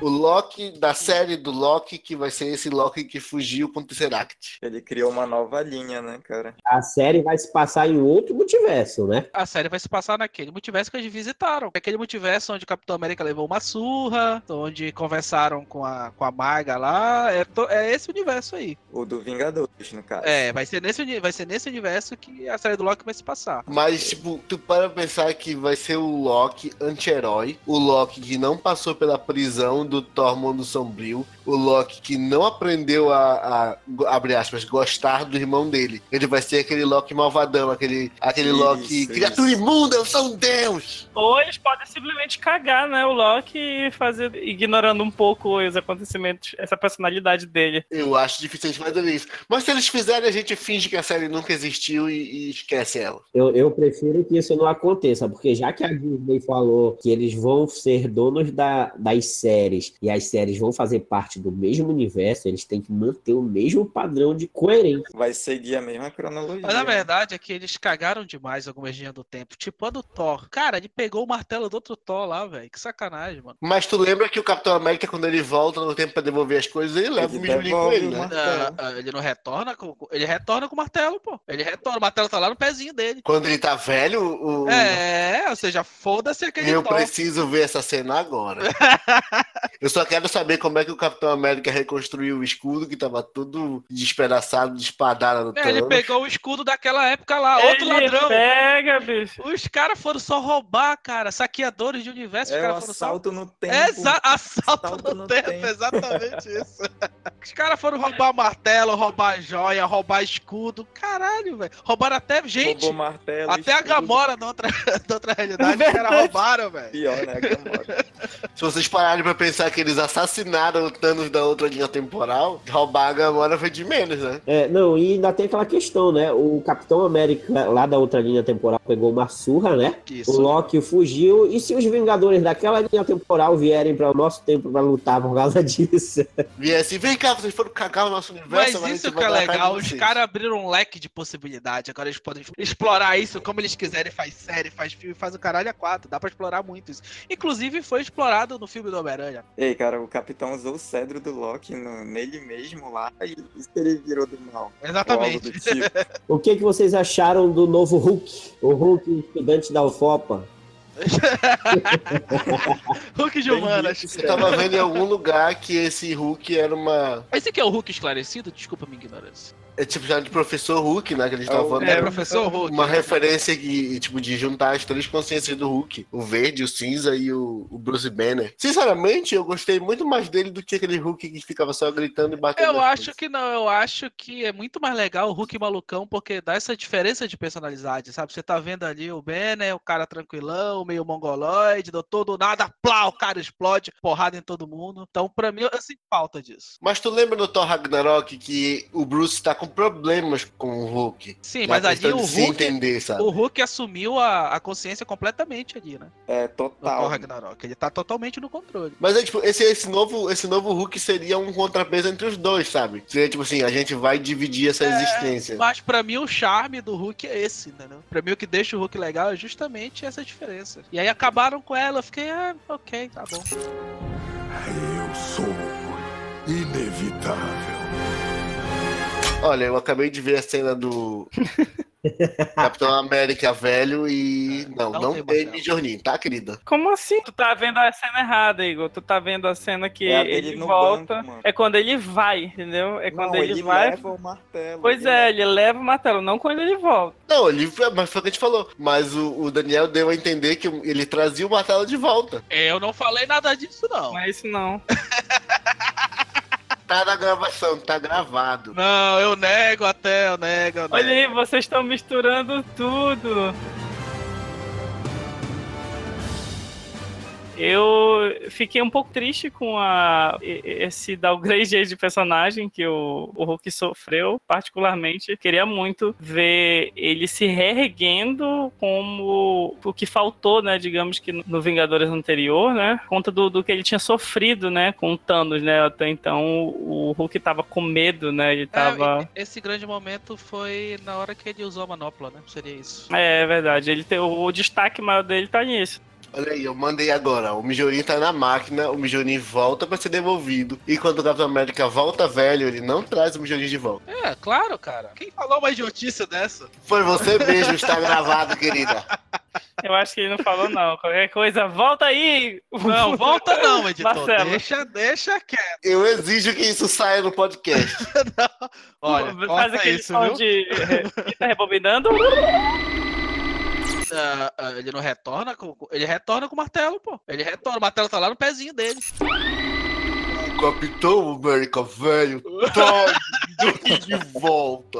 O Loki da série do Loki, que vai ser esse Loki que fugiu com o Tesseract. Ele criou uma nova linha, né, cara? A série vai se passar em outro multiverso, né? A série vai se passar naquele multiverso que eles visitaram. Aquele multiverso onde o Capitão América levou uma surra, onde conversaram com a, com a Maga lá. É, to- é esse universo aí. O do Vingadores, no caso. É, vai ser, nesse, vai ser nesse universo que a série do Loki vai se passar. Mas, tipo, tu para pensar que vai ser o Loki anti-herói, o Loki que não passou pela prisão do Thor Mundo Sombrio, o Loki que não aprendeu a, a, abre aspas, gostar do irmão dele. Ele vai ser aquele Loki malvadão, aquele, aquele Isso, Loki, isso. criatura imunda, eu sou um deus! Ou eles podem simplesmente cagar, né, o Loki e fazer, ignorando um pouco os acontecimentos, essa personalidade dele. Eu acho difícil eles fazerem isso. Mas se eles fizerem, a gente finge que a série nunca existiu e, e esquece ela. Eu, eu prefiro que isso não aconteça, porque já que a Disney falou que eles vão ser donos da- das séries e as séries vão fazer parte do mesmo universo, eles têm que manter o mesmo padrão de coerência. Vai seguir a mesma cronologia. Mas na né? verdade é que eles cagaram demais algumas linhas do tempo. Tipo a do Thor. Cara, ele pegou o martelo do outro Thor lá, velho. Que sacanagem, mano. Mas tu lembra que o Capitão América, quando ele volta no tempo pra devolver as coisas, ele leva Ele o mijulinho com ele, né? martelo. Ah, ele não retorna com. com- Ele retorna com o martelo, pô. Ele retorna. O martelo tá lá no pezinho dele. Quando ele tá velho, o... É, ou seja, foda-se aquele eu Thor. preciso ver essa cena agora. <laughs> eu só quero saber como é que o Capitão América reconstruiu o escudo, que tava tudo despedaçado, despadado no É, ele pegou o escudo daquela época lá, outro ele ladrão. pega, bicho. Os caras foram só roubar, cara. Saqueadores de universo. os É o caras foram só assalto no tempo. É, exa- assalto Assalto no, no tempo, tempo. exatamente isso. <laughs> Os caras foram roubar martelo, roubar joia, roubar escudo. Caralho, velho. Roubaram até gente. Roubou martelo. até a escudo. Gamora da outra, <laughs> da outra realidade, os caras <laughs> roubaram, velho. Pior, né? a Gamora. Se vocês pararem pra pensar que eles assassinaram o Thanos da outra linha temporal, roubar a Gamora foi de menos, né? É, não, e ainda tem aquela questão, né? O Capitão América, lá da outra linha temporal, pegou uma surra, né? O Isso. Loki fugiu. E se os Vingadores daquela linha temporal vierem para o nosso tempo para lutar por causa <laughs> disso? E assim, vem cá, vocês foram cagar o nosso universo. Mas isso que é legal, os caras abriram um leque de possibilidade. Agora eles podem explorar isso como eles quiserem, faz série, faz filme, faz o caralho a quatro. Dá pra explorar muito isso. Inclusive foi explorado no filme do Homem-Aranha. Ei, cara, o capitão usou o cedro do Loki no- nele mesmo lá e isso ele virou do mal. Exatamente. do tipo. <laughs> O que, que vocês acharam do novo Hulk? O Hulk estudante da UFOPA? <laughs> Hulk de humanas. Eu tava vendo em algum lugar que esse Hulk era uma. Esse aqui é o Hulk esclarecido? Desculpa a minha ignorância. É tipo já de professor Hulk, né? Que eles estavam É o- falando. É, professor Hulk. Uma referência que, tipo, de juntar as três consciências do Hulk: o verde, o cinza e o, o Bruce Banner. Sinceramente, eu gostei muito mais dele do que aquele Hulk que ficava só gritando e batendo. Eu acho coisas. que não, eu acho que é muito mais legal o Hulk malucão, porque dá essa diferença de personalidade, sabe? Você tá vendo ali o Banner, o cara tranquilão, meio mongoloide, do todo nada, plá, o cara explode, porrada em todo mundo. Então, pra mim, eu sinto falta disso. Mas tu lembra no Thor Ragnarok que o Bruce tá com problemas com o Hulk? Sim, mas ali o Hulk, entender, sabe? o Hulk assumiu a, a consciência completamente ali, né? É, No total. Ragnarok. Ele tá totalmente no controle. Mas é tipo, esse, esse, novo, esse novo Hulk seria um contrapeso entre os dois, sabe? Seria tipo assim, a gente vai dividir essa É, existência. Mas pra mim o charme do Hulk é esse, entendeu? Pra mim o que deixa o Hulk legal é justamente essa diferença. E aí acabaram com ela, eu fiquei, ah, ok, tá bom. Eu sou inevitável. Olha, eu acabei de ver a cena do. <laughs> Capitão América velho e. Não, Não não, tem. Mijornin, tá, querida? Como assim? Tu tá vendo a cena errada, Igor. Tu tá vendo a cena que É a ele volta. banco, é quando ele vai, entendeu? É quando Não, ele, vai. leva o martelo. Pois ele é, leva- ele leva o martelo, não quando ele volta. Não, ele, mas foi o que a gente falou. Mas o, o Daniel deu a entender que ele trazia o martelo de volta. Eu não falei nada disso, não. Não é isso não. <laughs> Tá na gravação, tá gravado. Não, eu nego até, eu nego, eu nego. Olha aí, vocês estão misturando tudo. Eu fiquei um pouco triste com a, esse downgrade de personagem que o, o Hulk sofreu, particularmente. Queria muito ver ele se reerguendo como o que faltou, né, digamos que no Vingadores anterior, né, conta do, do que ele tinha sofrido, né, com o Thanos, né, até então o Hulk tava com medo, né, ele É, tava... e- esse grande momento foi na hora que ele usou a manopla, né? Seria isso. É, é verdade. Ele tem, o, o destaque maior dele tá nisso. Olha aí, eu mandei agora. O Mijorin tá na máquina, o Mijorin volta pra ser devolvido. E quando o Capitão América volta velho, ele não traz o Mijorin de volta. É, claro, cara. Quem falou uma idiotice dessa? Foi você mesmo, está gravado, querida. <laughs> Eu acho que ele não falou, não. Qualquer coisa, volta aí! Não, volta não, <laughs> editor. Marcelo. Deixa, deixa quieto. Eu exijo que isso saia no podcast. <laughs> Olha, Faz aquele isso, som viu? de. que tá rebobinando. Ah, ah, ele não retorna com. com- Ele retorna com o martelo, pô. Ele retorna, o martelo tá lá no pezinho dele. Capitão América velho, o Mijorin <laughs> de volta.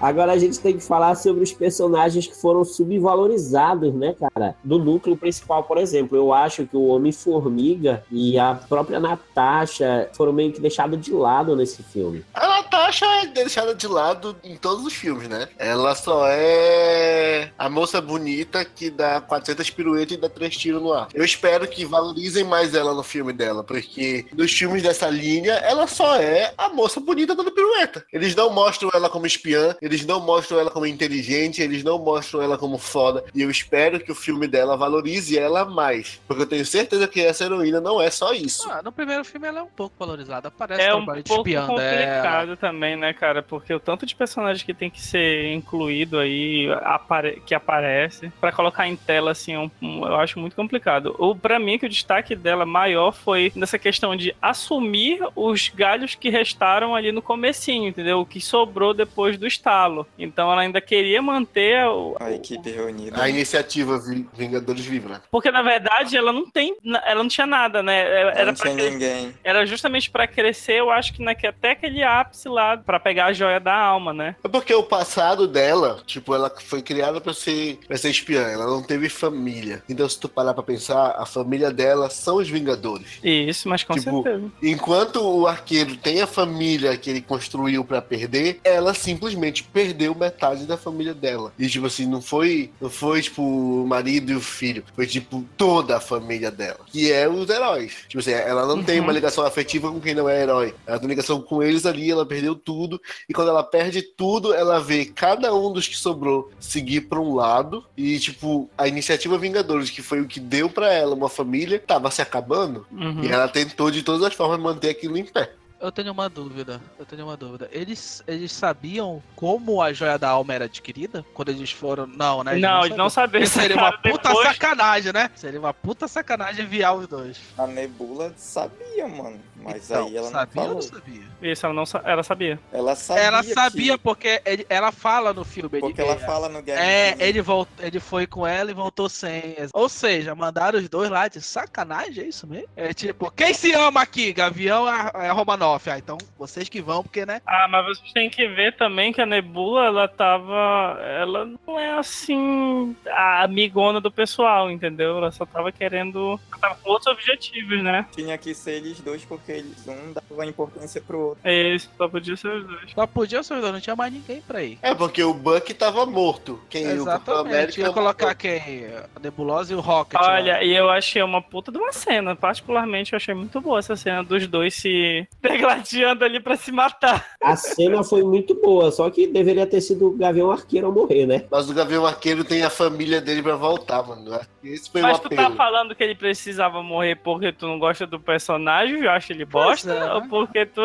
Agora a gente tem que falar sobre os personagens que foram subvalorizados, né, cara? Do núcleo principal, por exemplo. Eu acho que o Homem-Formiga e a própria Natasha foram meio que deixados de lado nesse filme. A Natasha é deixada de lado em todos os filmes, né? Ela só é a moça bonita que dá 400 piruetas e dá três tiros no ar. Eu espero que valorizem mais ela no filme dela, porque nos filmes dessa linha, ela só é a moça bonita dando pirueta. Eles não mostram ela como espiã, eles não mostram ela como inteligente, eles não mostram ela como foda. E eu espero que o filme dela valorize ela mais, porque eu tenho certeza que essa heroína não é só isso. Ah, no primeiro filme ela é um pouco valorizada. Aparece É um trabalho de pouco espiã dela. Também, né, cara? Porque o tanto de personagem que tem que ser incluído aí, apare- que aparece, pra colocar em tela, assim, é um- um- eu acho muito complicado. O, pra mim, que o destaque dela maior foi nessa questão de assumir os galhos que restaram ali no comecinho, entendeu? O que sobrou depois do estalo. Então ela ainda queria manter o, A equipe reunida. A iniciativa Vi- Vingadores Livre, né? porque na verdade ela não tem, ela não tinha nada, né? Era não tinha ninguém. era justamente pra crescer, eu acho que naque, até aquele ápice lá, pra pegar a joia da alma, né? É porque o passado dela, tipo, ela foi criada pra ser, pra ser espiã, ela não teve família. Então, se tu parar pra pensar, a família dela são os Vingadores. Isso, mas com Tipo, certeza. Enquanto o arqueiro tem a família que ele construiu pra perder, ela simplesmente perdeu metade da família dela. E tipo assim, não foi, não foi tipo o marido e o filho, foi tipo toda a família dela, que é os heróis. Tipo assim, ela não tem Uhum. uma ligação afetiva com quem não é herói. Ela tem ligação com eles ali, ela perdeu tudo e quando ela perde tudo, ela vê cada um dos que sobrou seguir pra um lado e tipo a iniciativa Vingadores, que foi o que deu pra ela uma família, tava se acabando. Uhum. E ela tentou de todas as formas manter aquilo em pé. Eu tenho uma dúvida. Eu tenho uma dúvida. Eles, eles sabiam como a joia da alma era adquirida? Quando eles foram. Não, né? Não, eles não sabiam. Isso seria uma puta depois- sacanagem, né? Seria uma puta sacanagem enviar os dois. A Nebula sabia, mano. Mas Então, aí ela não sabia ou não sabia? Isso, ela não sa- ela sabia. Ela sabia. ela que- sabia porque ele- ela fala no filme. ele- Porque ela é, fala no Guerra É, ele, voltou, ele foi com ela e voltou sem. Ou seja, mandaram os dois lá de sacanagem, é isso mesmo? É tipo, quem se ama aqui? Gavião é é Romanoff. Ah, então vocês que vão, porque, né? Ah, mas vocês têm que ver também que a Nebula, ela tava. Ela não é assim. a amigona do pessoal, entendeu? Ela só tava querendo. Ela tava com outros objetivos, né? Tinha que ser eles dois, porque eles um dava importância pro outro. É isso, só podia ser os dois. Só podia ser os dois, não tinha mais ninguém pra ir. É porque o Buck tava morto. Quem Exatamente. América Ia colocar quem? A Nebulosa e o Rocket. Olha, né? e eu achei uma puta de uma cena. Particularmente, eu achei muito boa essa cena dos dois se <laughs> degladiando ali pra se matar. A cena foi muito boa, só que deveria ter sido o Gavião Arqueiro a morrer, né? Mas o Gavião Arqueiro tem a família dele pra voltar, mano. Esse foi Mas o tu apelo. tá falando que ele precisava morrer porque tu não gosta do personagem, eu acho ele ele bosta é, ou né? porque tu.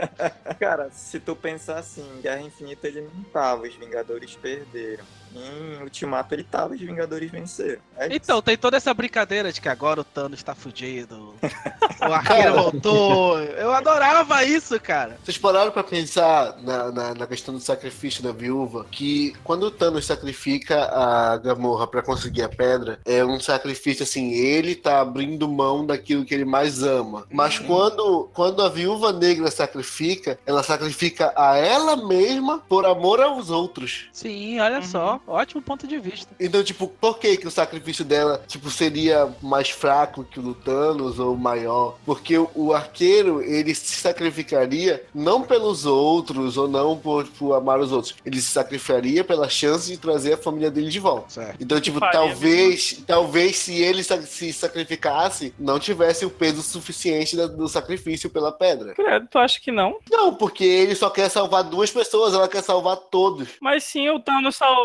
<laughs> Cara, se tu pensar assim, em Guerra Infinita ele não tava, os Vingadores perderam. Em Ultimato ele tava, os Vingadores venceram. É. Então, tem toda essa brincadeira de que agora o Thanos tá fudido. O <laughs> arqueiro voltou. Eu adorava isso, cara. Vocês pararam pra pensar na, na, na questão do sacrifício da viúva? Que quando o Thanos sacrifica a Gamorra pra conseguir a pedra, é um sacrifício assim, ele tá abrindo mão daquilo que ele mais ama. Mas quando, quando a viúva negra sacrifica, ela sacrifica a ela mesma por amor aos outros. Sim, olha Uhum. só. Ótimo ponto de vista. Então, tipo, por que, que o sacrifício dela, tipo, seria mais fraco que o do Thanos ou maior? Porque o, arqueiro, ele se sacrificaria não pelos outros ou não por, por amar os outros. Ele se sacrificaria pela chance de trazer a família dele de volta. Certo. Então, tipo, faria talvez, talvez se ele se sacrificasse, não tivesse o peso suficiente do sacrifício pela pedra. Credo, tu acha que não? Não, porque ele só quer salvar duas pessoas, ela quer salvar todos. Mas sim, o Thanos, sal...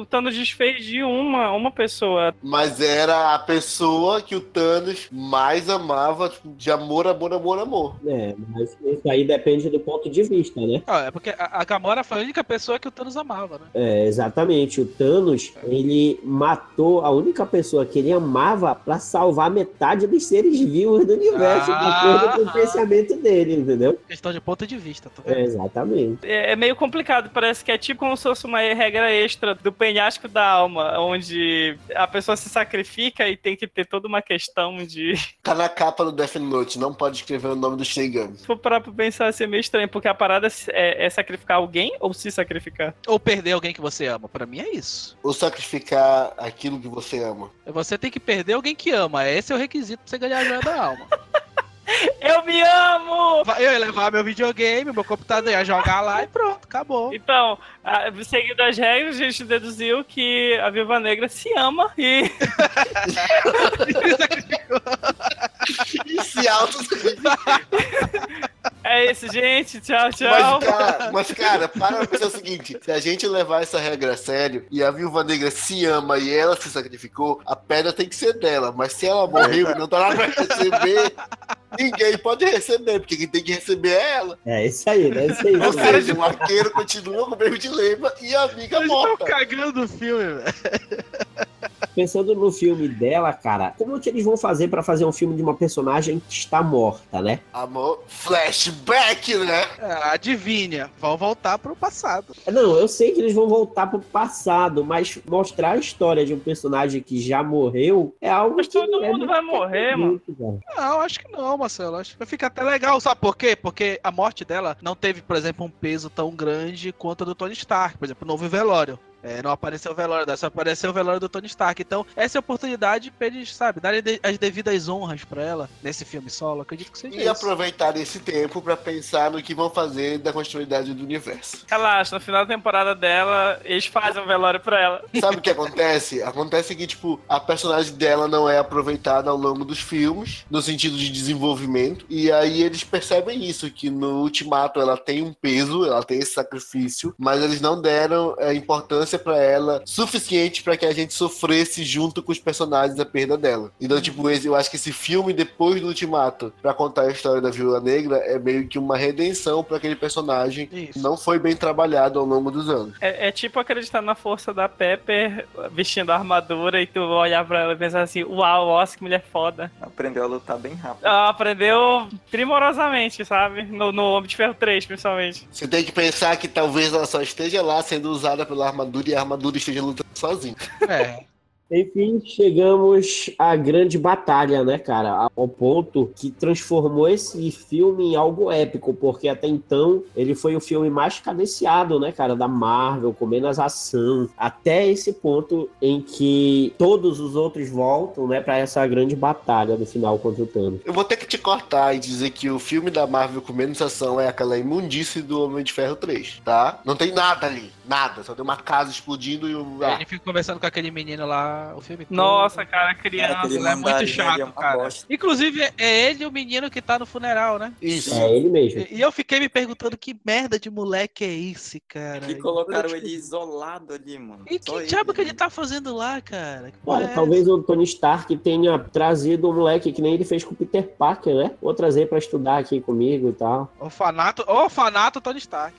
o Thanos desfez de uma, uma pessoa. Mas era a pessoa que o Thanos mais amava, tipo, de amor, amor, amor, amor. É, mas isso aí depende do ponto de vista, né? Ah, é porque a, Gamora foi a única pessoa que o Thanos amava, né? É, exatamente. O Thanos, ele matou a única pessoa que ele amava pra salvar metade dos seres vivos do universo, de Ah. acordo com o pensamento dele, entendeu? Questão de ponto de vista, tá vendo? É, exatamente. É, é meio complicado, parece que é tipo como se fosse uma regra extra do penhasco da alma, onde a pessoa se sacrifica e tem que ter toda uma questão de. <laughs> Tá na capa do Death Note, não pode escrever o nome do Shinigami. Se for parar pra pensar, assim, é meio estranho, porque a parada é, é sacrificar alguém ou se sacrificar? Ou perder alguém que você ama. Pra mim é isso. Ou sacrificar aquilo que você ama. Você tem que perder alguém que ama. Esse é o requisito pra você ganhar a joia da alma. <laughs> <laughs> Eu me amo! Eu ia levar meu videogame, meu computador, ia jogar lá e pronto, acabou. Então, a- seguindo as regras, a gente deduziu que a Viúva Negra se ama e <laughs> <laughs> <laughs> E se auto é isso, gente. Tchau, tchau. Mas cara, mas, cara, para pra pensar o seguinte: se a gente levar essa regra a sério e a viúva negra se ama e ela se sacrificou, a pedra tem que ser dela. Mas se ela morreu e não tá lá pra receber, ninguém pode receber, porque quem tem que receber é ela. É isso aí, né? Isso aí. Ou seja, o arqueiro continua com o mesmo dilema e a amiga Eles estão cagando o filme, velho. Pensando no filme dela, cara, como que eles vão fazer pra fazer um filme de uma personagem que está morta, né? Amor, flashback, né? Ah, Adivinha, vão voltar pro passado. Não, eu sei que eles vão voltar pro passado, mas mostrar a história de um personagem que já morreu é algo Mas que todo é mundo vai morrer, mano. muito. Não, acho que não, Marcelo. Acho que vai ficar até legal. Sabe por quê? Porque a morte dela não teve, por exemplo, um peso tão grande quanto a do Tony Stark. Por exemplo, não houve velório. É, não apareceu o velório dela, só apareceu o velório do Tony Stark. Então, essa é a oportunidade pra eles, sabe, darem de- as devidas honras pra ela nesse filme solo. Acredito que seja E isso. aproveitar esse tempo pra pensar no que vão fazer da continuidade do universo. Relaxa, no final da temporada dela, eles fazem um velório pra ela. <laughs> Sabe o que acontece? Acontece que, tipo, a personagem dela não é aproveitada ao longo dos filmes, no sentido de desenvolvimento, e aí eles percebem isso, que no Ultimato ela tem um peso, ela tem esse sacrifício, mas eles não deram é, importância pra ela suficiente pra que a gente sofresse junto com os personagens a perda dela. Então, tipo, esse- eu acho que esse filme, depois do Ultimato, pra contar a história da Viúva Negra, é meio que uma redenção pra aquele personagem que Isso. não foi bem trabalhado ao longo dos anos. É, é tipo acreditar na força da Pepper vestindo a armadura e tu olhar pra ela e pensar assim: Uau, nossa, que mulher foda. Aprendeu a lutar bem rápido. Ela aprendeu primorosamente, sabe? No, no Homem de Ferro 3, principalmente. Você tem que pensar que talvez ela só esteja lá sendo usada pela armadura e a armadura esteja lutando sozinha. É. Enfim, chegamos à grande batalha, né, cara? Ao ponto que transformou esse filme em algo épico, porque até então ele foi o filme mais cadenciado, né, cara, da Marvel, com menos ação. Até esse ponto em que todos os outros voltam, né, pra essa grande batalha no final contra o Thanos. Eu vou ter que te cortar e dizer que o filme da Marvel com menos ação é aquela imundice do Homem de Ferro 3, tá? Não tem nada ali, nada. Só tem uma casa explodindo e o. Aí Ah, Ele fica conversando com aquele menino lá. O filme todo. Nossa, cara, Cara, criança. Ele é muito chato, é cara. bosta. Inclusive, é ele o menino que tá no funeral, né? Isso. É ele mesmo. E e eu fiquei me perguntando que merda de moleque é esse, cara. Que colocaram ele isolado ali, mano. E Só que diabo que ele ali. tá fazendo lá, cara? Olha, é talvez o Tony Stark tenha trazido o moleque que nem ele fez com o Peter Parker, né? Vou trazer pra estudar aqui comigo e tal. Orfanato, orfanato Tony Stark.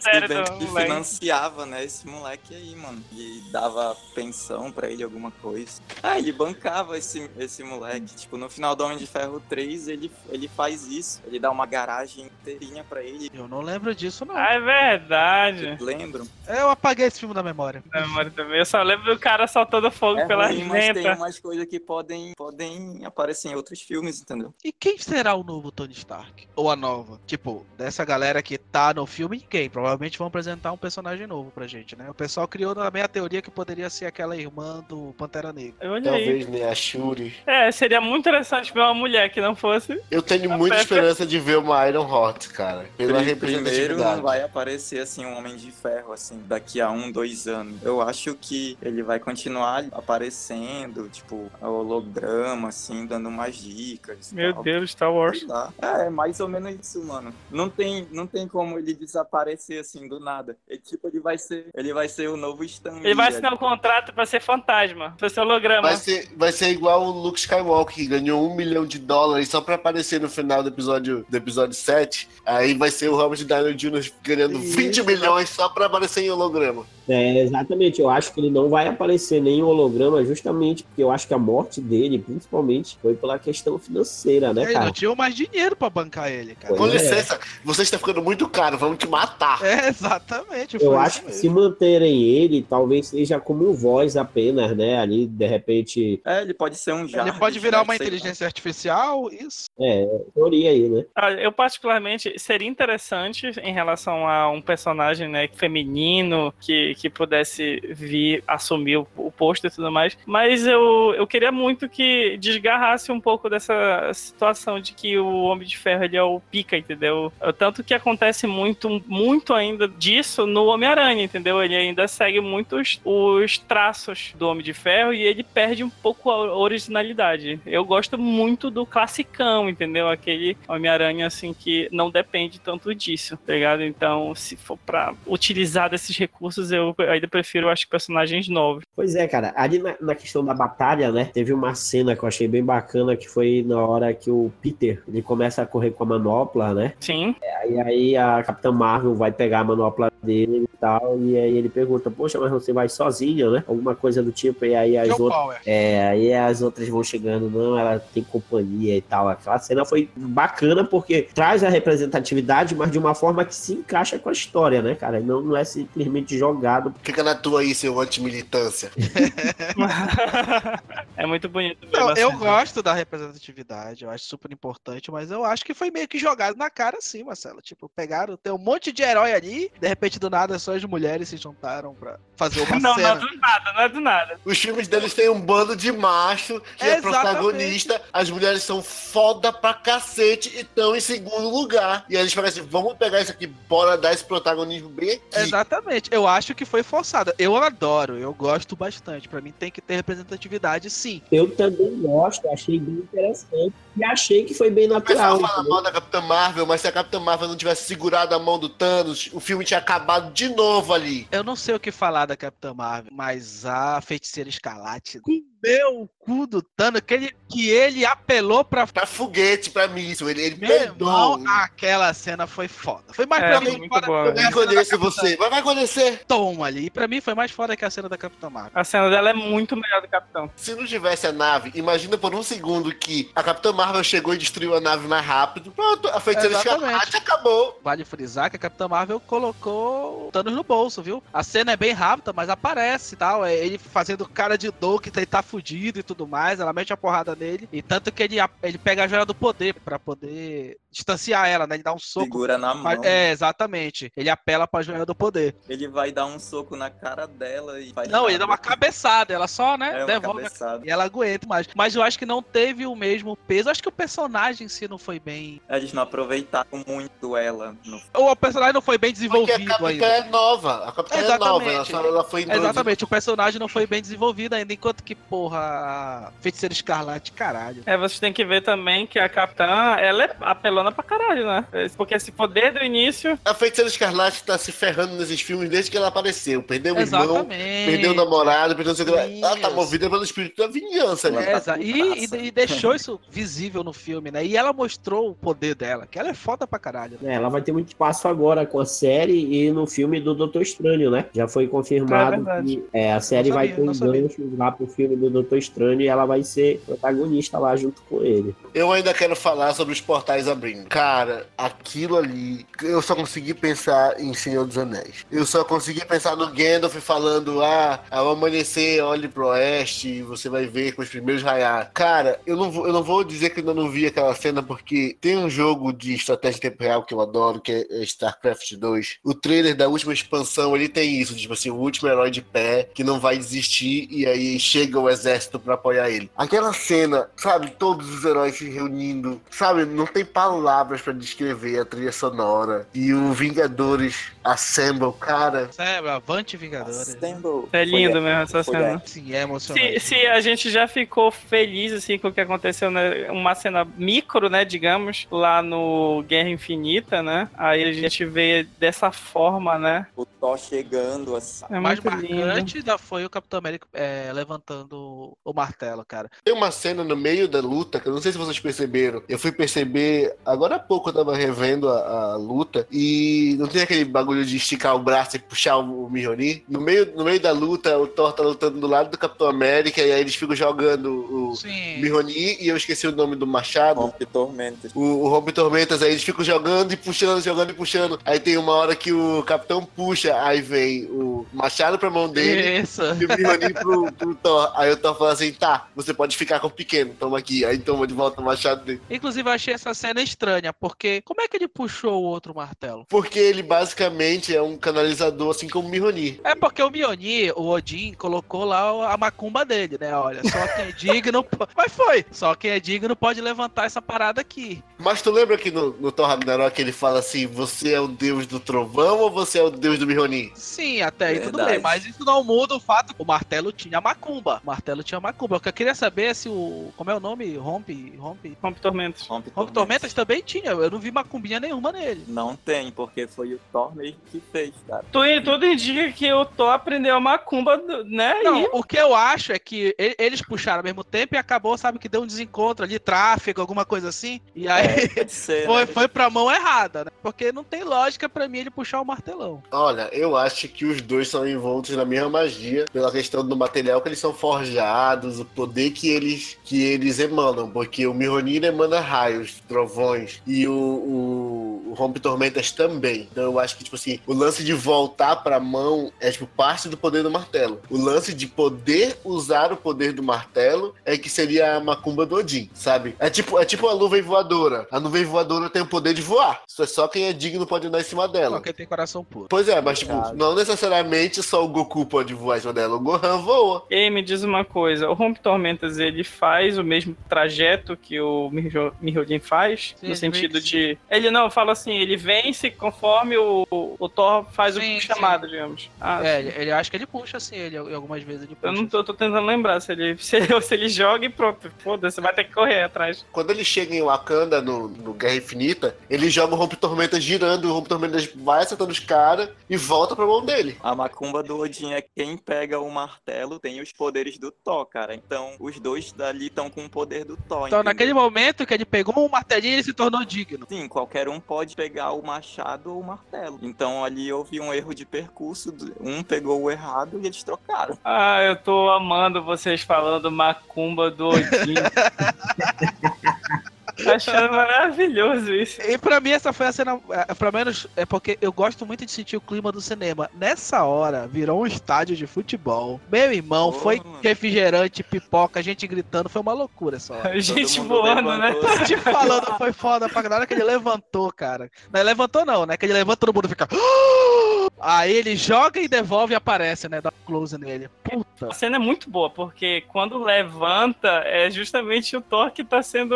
Série bem do que moleque. financiava, né, esse moleque aí, mano. E dava pensão pra ele, alguma coisa. Ah, ele bancava esse, esse moleque. Tipo, no final do Homem de Ferro 3, ele, ele faz isso. Ele dá uma garagem inteirinha pra ele. Eu não lembro disso, não. Ah, é verdade. Lembram? Eu apaguei esse filme da memória. Na memória também. Eu só lembro do cara soltando fogo É pela ruim, mas tem umas coisas que podem, podem aparecer em outros filmes, entendeu? E quem será o novo Tony Stark? Ou a nova? Tipo, dessa galera que tá no filme, quem? Provavelmente vão apresentar um personagem novo pra gente, né? O pessoal criou também a teoria que poderia ser aquela irmã do Pantera Negra. Talvez, né? A Shuri. É, seria muito interessante ver uma mulher que não fosse. Eu tenho muita Pepper- esperança de ver uma Iron Heart, cara. Pela Pri- Primeiro vai aparecer assim um Homem de Ferro assim daqui a um, dois anos. Eu acho que ele vai continuar aparecendo, tipo, holograma, assim, dando umas dicas. Meu tal. Deus, Star Wars. Lá. É, mais ou menos isso, mano. Não tem, não tem como ele desaparecer assim do nada. Ele, tipo, ele vai ser, ele vai ser o novo Stan. Ele vai assinar um contrato pra ser fantasma, pra ser holograma. Vai ser, vai ser igual o Luke Skywalker, que ganhou um milhão de dólares só pra aparecer no final do episódio, do episódio 7. Aí vai ser o Robert Downey Jr. ganhando 20 milhões só pra aparecer em holograma. É, exatamente. Eu acho que ele não vai aparecer nem em holograma, justamente porque eu acho que a morte dele, principalmente, foi pela questão financeira, né, Eles cara? não tinham mais dinheiro pra bancar ele, cara. Pois Com é. licença, você está ficando muito caro, vamos te matar. É, exatamente. Eu acho que mesmo. se manterem ele, talvez seja como voz apenas, né? Ali, de repente, É, ele pode ser um Ele pode virar né, uma sei lá. inteligência artificial, isso. é, teoria aí, né? Olha, Eu, particularmente, seria interessante em relação a um personagem né, feminino que, que pudesse vir assumir o, o posto e tudo mais. Mas eu, eu queria muito que desgarrasse um pouco dessa situação de que o Homem de Ferro ele é o pica, entendeu? Tanto que acontece muito, muito ainda disso no Homem-Aranha, entendeu? Ele ainda segue muitos os traços do Homem de Ferro e ele perde um pouco a originalidade. Eu gosto muito do classicão, entendeu? Aquele Homem-Aranha, assim, que não depende tanto disso, tá ligado? Então, se for pra utilizar desses recursos, eu ainda prefiro, acho que, personagens novos. Pois é, cara. Ali na, na questão da batalha, né? Teve uma cena que eu achei bem bacana, que foi na hora que o Peter, ele começa a correr com a manopla, né? Sim, E aí a Capitã Marvel vai pegar a manopla dele e tal, e aí ele pergunta, poxa, mas você vai sozinha, né? Alguma coisa do tipo, e aí as Joe outras... Power. É, aí as outras vão chegando, não, ela tem companhia e tal. Aquela cena foi bacana porque traz a representatividade, mas de uma forma que se encaixa com a história, né, cara? Não, não é simplesmente jogado. Fica na tua aí, seu antimilitância. <laughs> é muito bonito. Não, eu gosto da representatividade, eu acho super importante, mas eu acho que foi meio que jogado na cara assim, Marcelo. Tipo, pegaram, tem um monte de herói ali, de repente do nada só as mulheres se juntaram pra fazer <laughs> uma Não, não é cena. do nada, não é do nada. Os filmes deles têm um bando de macho que é Exatamente. protagonista. As mulheres são foda pra cacete e estão em segundo lugar. E aí eles falam assim: vamos pegar isso aqui, bora dar esse protagonismo bem aqui. Exatamente, eu acho que foi forçada. Eu adoro, eu gosto bastante. Pra mim tem que ter representatividade, sim. Eu também gosto, achei bem interessante. E achei que foi bem O pessoal natural. fala mal da Capitã Marvel, mas se a Capitã Marvel não tivesse segurado a mão do Thanos, o filme tinha acabado de novo ali. Eu não sei o que falar da Capitã Marvel, mas a feiticeira escarlate comeu o cu do Thanos, que ele, que ele apelou pra. Pra foguete, pra míssil. Ele, ele Meu perdoou. irmão, aquela cena foi foda. Foi mais É, pra mim muito foda boa. que Vai a cena da conhecer Capitã você. Vai, vai conhecer. Tom ali. E pra mim foi mais foda que a cena da Capitã Marvel. A cena dela é muito melhor do Capitão. Se não tivesse a nave, imagina por um segundo que a Capitã Marvel chegou e destruiu a nave mais rápido. Pronto, a feiticeira escarlate acabou. Vale frisar que a Capitã Marvel colocou o Thanos no bolso, viu? A cena é bem rápida, mas aparece e tal. É ele fazendo cara de dor que tá fudido e tudo mais. Ela mete a porrada nele. E tanto que ele, ele pega a joia do poder pra poder distanciar ela, né? Ele dá um soco. Segura na mão. É, exatamente. Ele apela pra joia do poder. Ele vai dar um soco na cara dela e faz Não, ele dá nada. uma cabeçada, ela só, né, É uma devolve cabeçada. e ela aguenta mais. Mas eu acho que não teve o mesmo peso. Acho que o personagem em si não foi bem. Eles não aproveitaram muito ela. No... Ou o personagem não foi bem Porque a desenvolvido Capitã ainda. é nova. A Capitã é nova. Ela, Exatamente. só, ela foi introduzida. Exatamente, o personagem não foi bem desenvolvido ainda, enquanto que, porra, a Feiticeira Escarlate, caralho. É, vocês têm que ver também que a Capitã, ela é apelona pra caralho, né? Porque esse poder do início. A Feiticeira Escarlate tá se ferrando nesses filmes desde que ela apareceu. Perdeu o irmão, perdeu o namorado, perdeu o lá. Ela tá movida pelo espírito da vingança ali. Ela É, tá e, e- e deixou isso visível no filme, né? E ela mostrou o poder dela, que ela é foda pra caralho. né? É, ela vai ter muito espaço agora com a série e no filme do Doutor Estranho, né? Já foi É confirmado verdade. que é, a série Não vai sabia, ter um sabia. gancho lá pro filme do Doutor Estranho e ela vai ser protagonista lá junto com ele. Eu ainda quero falar sobre os portais abrindo. Cara, aquilo ali, eu só consegui pensar em Senhor dos Anéis. Eu só consegui pensar no Gandalf falando: ah, ao amanhecer, olhe pro oeste, você vai ver com os primeiros raiar. Cara, eu não, vou, eu não vou dizer que eu não vi aquela cena, porque tem um jogo de estratégia em tempo real que eu adoro, que é StarCraft 2. O trailer da última expansão, ele tem isso, tipo assim, o último herói de pé, que não vai desistir, e aí chega o exército pra apoiar ele. Aquela cena, sabe, todos os heróis se reunindo, sabe, não tem palavras pra descrever a trilha sonora. E o Vingadores Assemble, cara, Sério, Avante Vingadores. Assemble. É lindo mesmo essa cena. Sim, é emocionante. Se, se a gente já ficou feliz assim com o que aconteceu, né? Uma cena micro, né, digamos, lá no Guerra Infinita, né? Aí a gente vê dessa forma, né? O Thor chegando assim. É O mais marcante da foi o Capitão América é, levantando o martelo, cara. Tem uma cena no meio da luta, que eu não sei se vocês perceberam. Eu fui perceber, agora há pouco eu tava revendo a, a luta, e não tem aquele bagulho de esticar o braço e puxar o, o Mjolnir? No meio, no meio da luta, o Thor tá lutando do lado do Capitão América, e aí eles ficam jogando o Sim. Mjolnir, e eu esqueci o nome do machado. Rompe tormentas. O, o Rompe Tormentas, aí eles ficam jogando e puxando, jogando e puxando. Aí tem uma hora que o capitão puxa, aí vem o machado pra mão dele Isso. e o Mjolnir pro, pro Thor. Aí o Thor fala assim: tá, você pode ficar com o pequeno, toma aqui. Aí toma de volta o machado dele. Inclusive, eu achei essa cena estranha, porque como é que ele puxou o outro martelo? Porque ele basicamente é um canalizador, assim como o Mjolnir. É porque o Mjolnir, o Odin, colocou lá a macumba dele, né? Olha, só quem é digno. Mas foi! Só quem é digno pode levantar essa parada aqui. Mas tu lembra que no, no Thor Ragnarok ele fala assim: você é o deus do trovão ou você é o deus do Mjolnir? Sim, até aí tudo Verdade. bem, mas isso não muda o fato que o martelo tinha macumba. O martelo tinha macumba. O que eu queria saber é se o. Como é o nome? Rompe. Rompe. Rompe tormentos. Rompe Rompe Tormentas também tinha. Eu não vi macumbinha nenhuma nele. Não tem, porque foi o Thor mesmo que fez, cara. Tu- Tudo indica que o Thor aprendeu a macumba, né? Não, E o que eu acho é que eles puxaram ao mesmo tempo e acabou, sabe, que deu um desencontro ali, tráfego, alguma coisa assim. E aí É, pode <laughs> ser, foi, né? foi pra mão errada, né? Porque não tem lógica pra mim ele puxar o martelão. Olha, eu acho que os dois são envoltos na mesma magia, pela questão do material que eles são forjados, o poder que eles, que eles emanam, porque o Mjolnir emana raios, trovões, e o, o, o Rompe Tormentas também. Então eu acho que, tipo assim, o lance de voltar pra mão é, tipo, parte do poder do martelo. O lance de poder usar o poder do martelo é que seria a macumba do Odin, sabe? É tipo, é tipo a nuvem voadora. A nuvem voadora tem o poder de voar. Isso é só quem é digno pode andar em cima dela. Só quem tem coração puro. Pois é, mas tipo, não necessariamente só o Goku pode voar em cima dela, o Gohan voa. E aí, me diz uma coisa, o Rompe Tormentas, ele faz o mesmo trajeto que o Miho- Mihojin faz? Sim, no ele sentido vence. de... Ele não, fala assim, ele vence conforme o, o Thor faz Sim, o chamado, digamos. Ah, É, sim. ele, ele acha que ele puxa assim, ele algumas vezes ele puxa. Eu não tô, tô tentando lembrar se ele, se, ele- <laughs> se ele joga e pronto. Foda-se, vai ter que correr atrás. Quando ele chega em Wakanda no, no Guerra Infinita, ele joga o Rompe Tormentas girando, o Rompe Tormentas vai acertando os caras e volta pra mão dele. A macumba do Odin é quem pega o martelo, tem os poderes do Thor, cara. Então, os dois dali estão com o poder do Thor. Então, entendeu? naquele momento que ele pegou um martelinho, ele se tornou digno. Sim, qualquer um pode pegar o machado ou o martelo. Então, ali houve um erro de percurso. Um pegou o errado e eles trocaram. Ah, eu tô amando vocês falando macumba do Odin. <laughs> Achando maravilhoso isso. E pra mim essa foi a cena, é, pelo menos é porque eu gosto muito de sentir o clima do cinema. Nessa hora, virou um estádio de futebol. Meu irmão, Pô, foi mano. refrigerante, pipoca, gente gritando, foi uma loucura essa hora. Gente voando, né? levantou. Tô te falando, foi foda pra galera que ele levantou, cara. Não, ele levantou não, né? Que ele levanta, todo mundo fica. <gasps> Aí ele joga e devolve e aparece, né? Dá um close nele. Puta. A cena é muito boa, porque quando levanta, é justamente o Thor que tá sendo.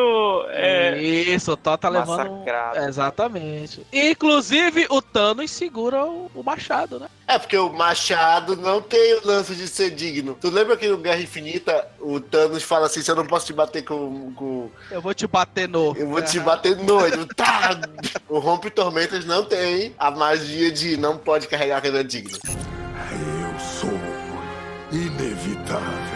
é, Isso, o Thor tá levando. Massacrado. Exatamente. Inclusive, o Thanos segura o, o machado, né? É porque o Machado não tem o lance de ser digno. Tu lembra que no Guerra Infinita o Thanos fala assim: se eu não posso te bater com. com Eu vou te bater no. eu vou te bater no. Ele, <laughs> tá! O Rompe Tormentas não tem a magia de não pode carregar quem não é digno. Inevitável.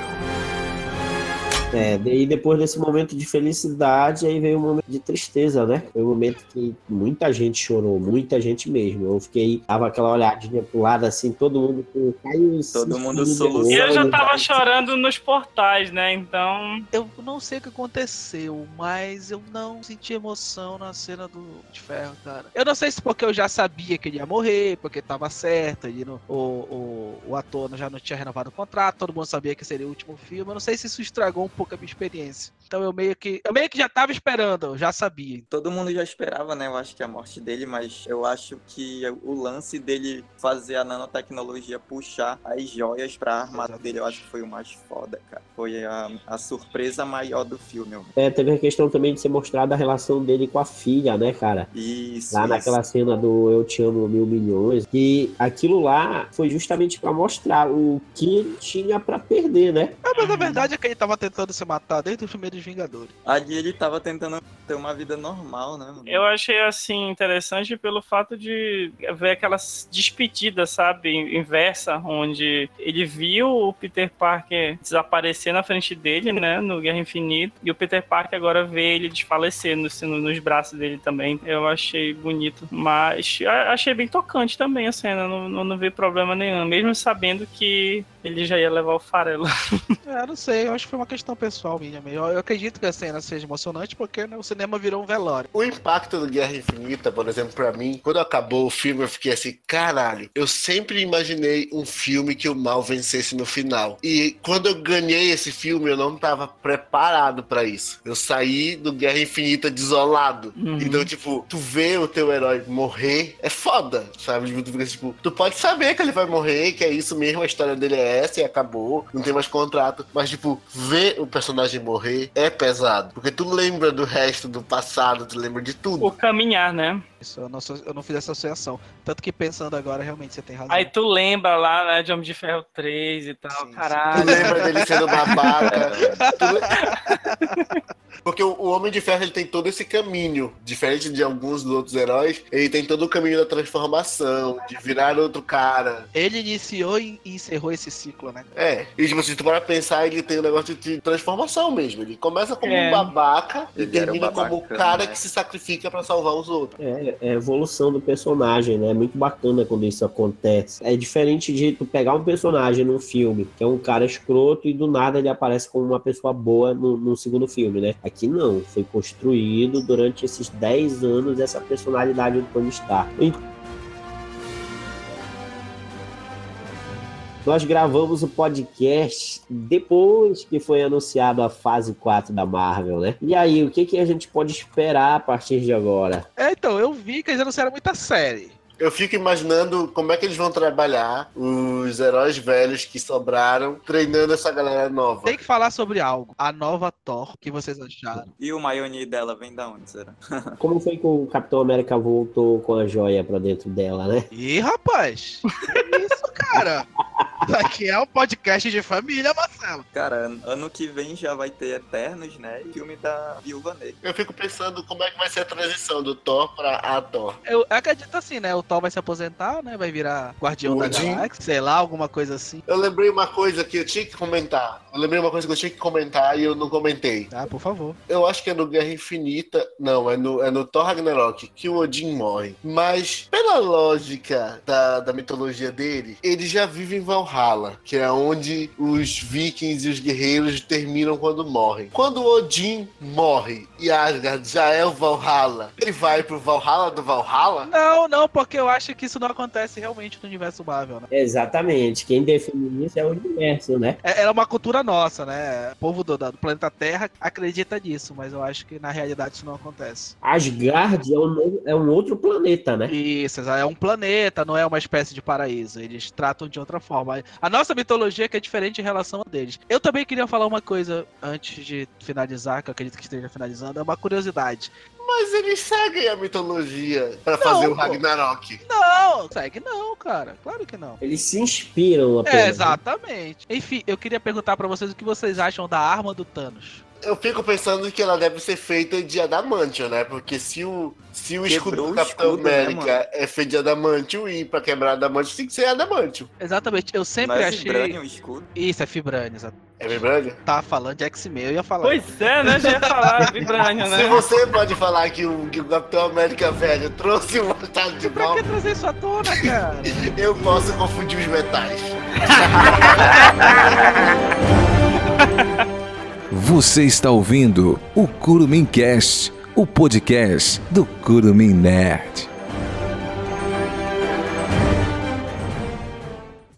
É, daí depois desse momento de felicidade, aí veio um momento de tristeza, né? Foi um momento que muita gente chorou, muita gente mesmo. Eu fiquei, tava aquela olhadinha pro lado assim, todo mundo com caiu Todo mundo soluçando. E eu já tava chorando nos portais, né? Então. Eu não sei o que aconteceu, mas eu não senti emoção na cena do de ferro, cara. Eu não sei se porque eu já sabia que ele ia morrer, porque tava certo, ele não- o, o, o ator já não tinha renovado o contrato, todo mundo sabia que seria o último filme. Eu não sei se isso estragou um pouco a minha experiência. Então eu meio que. Eu meio que já tava esperando, eu já sabia. Todo mundo já esperava, né? Eu acho que a morte dele, mas eu acho que o lance dele fazer a nanotecnologia puxar as joias pra armada dele, eu acho que foi o mais foda, cara. Foi a, a surpresa maior do filme. eu- É, teve a questão também de ser mostrada a relação dele com a filha, né, cara? Isso. Lá isso. naquela cena do Eu Te Amo Mil Milhões. E aquilo lá foi justamente pra mostrar o que ele tinha pra perder, né? Ah, mas a verdade é que ele tava tentando se matar desde os primeiros Vingadores. Ali ele tava tentando ter uma vida normal, né? mano? Eu achei assim interessante pelo fato de ver aquela despedida, sabe, inversa, onde ele viu o Peter Parker desaparecer na frente dele, né, no Guerra Infinita, e o Peter Parker agora vê ele desfalecer no, no- nos braços dele também. Eu achei bonito, mas achei bem tocante também a cena, não, não, não vi problema nenhum, mesmo sabendo que ele já ia levar o farelo. É, não sei, eu acho que foi uma questão pessoal minha mesmo. Eu, eu acredito que a cena seja emocionante porque né, o cinema virou um velório. O impacto do Guerra Infinita, por exemplo, pra mim, quando acabou o filme, eu fiquei assim, caralho, eu sempre imaginei um filme que o mal vencesse no final. E quando eu ganhei esse filme, eu não tava preparado pra isso. Eu saí do Guerra Infinita desolado. Uhum. Então, tipo, tu vê o teu herói morrer, é foda, sabe? Tipo, Tu, fica, tipo, tu pode saber que ele vai morrer, que é isso mesmo, a história dele é e acabou, não tem mais contrato. Mas, tipo, ver o personagem morrer é pesado. Porque tu lembra do resto do passado, tu lembra de tudo. O caminhar, né? Isso, eu não, eu não fiz essa associação. Tanto que pensando agora, realmente, você tem razão. Aí tu lembra lá, né, de Homem de Ferro 3 e tal, Sim, sim. Tu caralho. lembra dele sendo babaca. <laughs> Tu Porque o, Homem de Ferro ele tem todo esse caminho, diferente de alguns dos outros heróis, ele tem todo o caminho da transformação, de virar outro cara. Ele iniciou e e encerrou esse ciclo, né? É, e tipo, se tu para pensar, ele tem um negócio de transformação mesmo. Ele começa como É. um babaca e Ele o termina como o cara né? que se sacrifica pra salvar os outros. É, é a evolução do personagem, né? É muito bacana quando isso acontece. É diferente de tu pegar um personagem num filme, que é um cara escroto, e do nada ele aparece como uma pessoa boa no, no segundo filme, né? Aqui não. Foi construído durante esses 10 anos essa personalidade do Tony Stark. Nós gravamos o podcast depois que foi anunciado a fase 4 da Marvel, né? E aí, o que, que a gente pode esperar a partir de agora? É, então, eu vi que eles anunciaram muita série. Eu fico imaginando como é que eles vão trabalhar os heróis velhos que sobraram treinando essa galera nova. Tem que falar sobre algo. A nova Thor, que vocês acharam? E o Mayoni dela vem da onde, será? <laughs> Como foi que o Capitão América voltou com a joia pra dentro dela, né? Ih, rapaz! Que isso, cara? <laughs> Aqui é um podcast de família, Marcelo. Cara, an- ano que vem já vai ter Eternos, né? E filme da Viúva Negra. Eu fico pensando como é que vai ser a transição do Thor pra a Thor. Eu acredito assim, né? O Thor vai se aposentar, né? Vai virar Guardião da Odin. Galáxia, sei lá, alguma coisa assim. Eu lembrei uma coisa que eu tinha que comentar. Eu lembrei uma coisa que eu tinha que comentar e eu não comentei. Ah, por favor. Eu acho que é no Guerra Infinita. Não, é no, é no Thor Ragnarok que o Odin morre. Mas, pela lógica da, da mitologia dele, ele já vive em Valhalla que é onde os vikings e os guerreiros terminam quando morrem. Quando Odin morre e Asgard já é o Valhalla, ele vai pro Valhalla do Valhalla? Não, não, porque eu acho que isso não acontece realmente no universo Marvel, né? Exatamente. Quem define isso é o universo, né? É, é uma cultura nossa, né? O povo do, do planeta Terra acredita nisso, mas eu acho que na realidade isso não acontece. Asgard é um, é um outro planeta, né? Isso, é um planeta, não é uma espécie de paraíso. Eles tratam de outra forma. A nossa mitologia que é diferente em relação a deles. Eu também queria falar uma coisa antes de finalizar, que eu acredito que esteja finalizando, é uma curiosidade. Mas eles seguem a mitologia pra fazer o pô. Ragnarok. Não, segue não, cara. Claro que não. Eles se inspiram apenas. É, exatamente. Enfim, eu queria perguntar pra vocês o que vocês acham da arma do Thanos. Eu fico pensando que ela deve ser feita de adamantio, né? Porque se o, se o escudo Quebrou do Capitão escudo, né, América é feito de adamantio e pra quebrar adamantio tem que ser adamantio. Exatamente, eu sempre é achei. o escudo. Isso, é Fibrane, exato. É vibrânio? Tava falando de X-Men, eu ia falar. Pois é, né? Já ia falar <laughs> Vibranium, Se né? você pode falar que o, que o Capitão América velho trouxe o machado de Pra que trazer isso à tona, cara? <laughs> eu posso confundir os metais. <laughs> Você está ouvindo o Curumim Cast, o podcast do Curumim Nerd.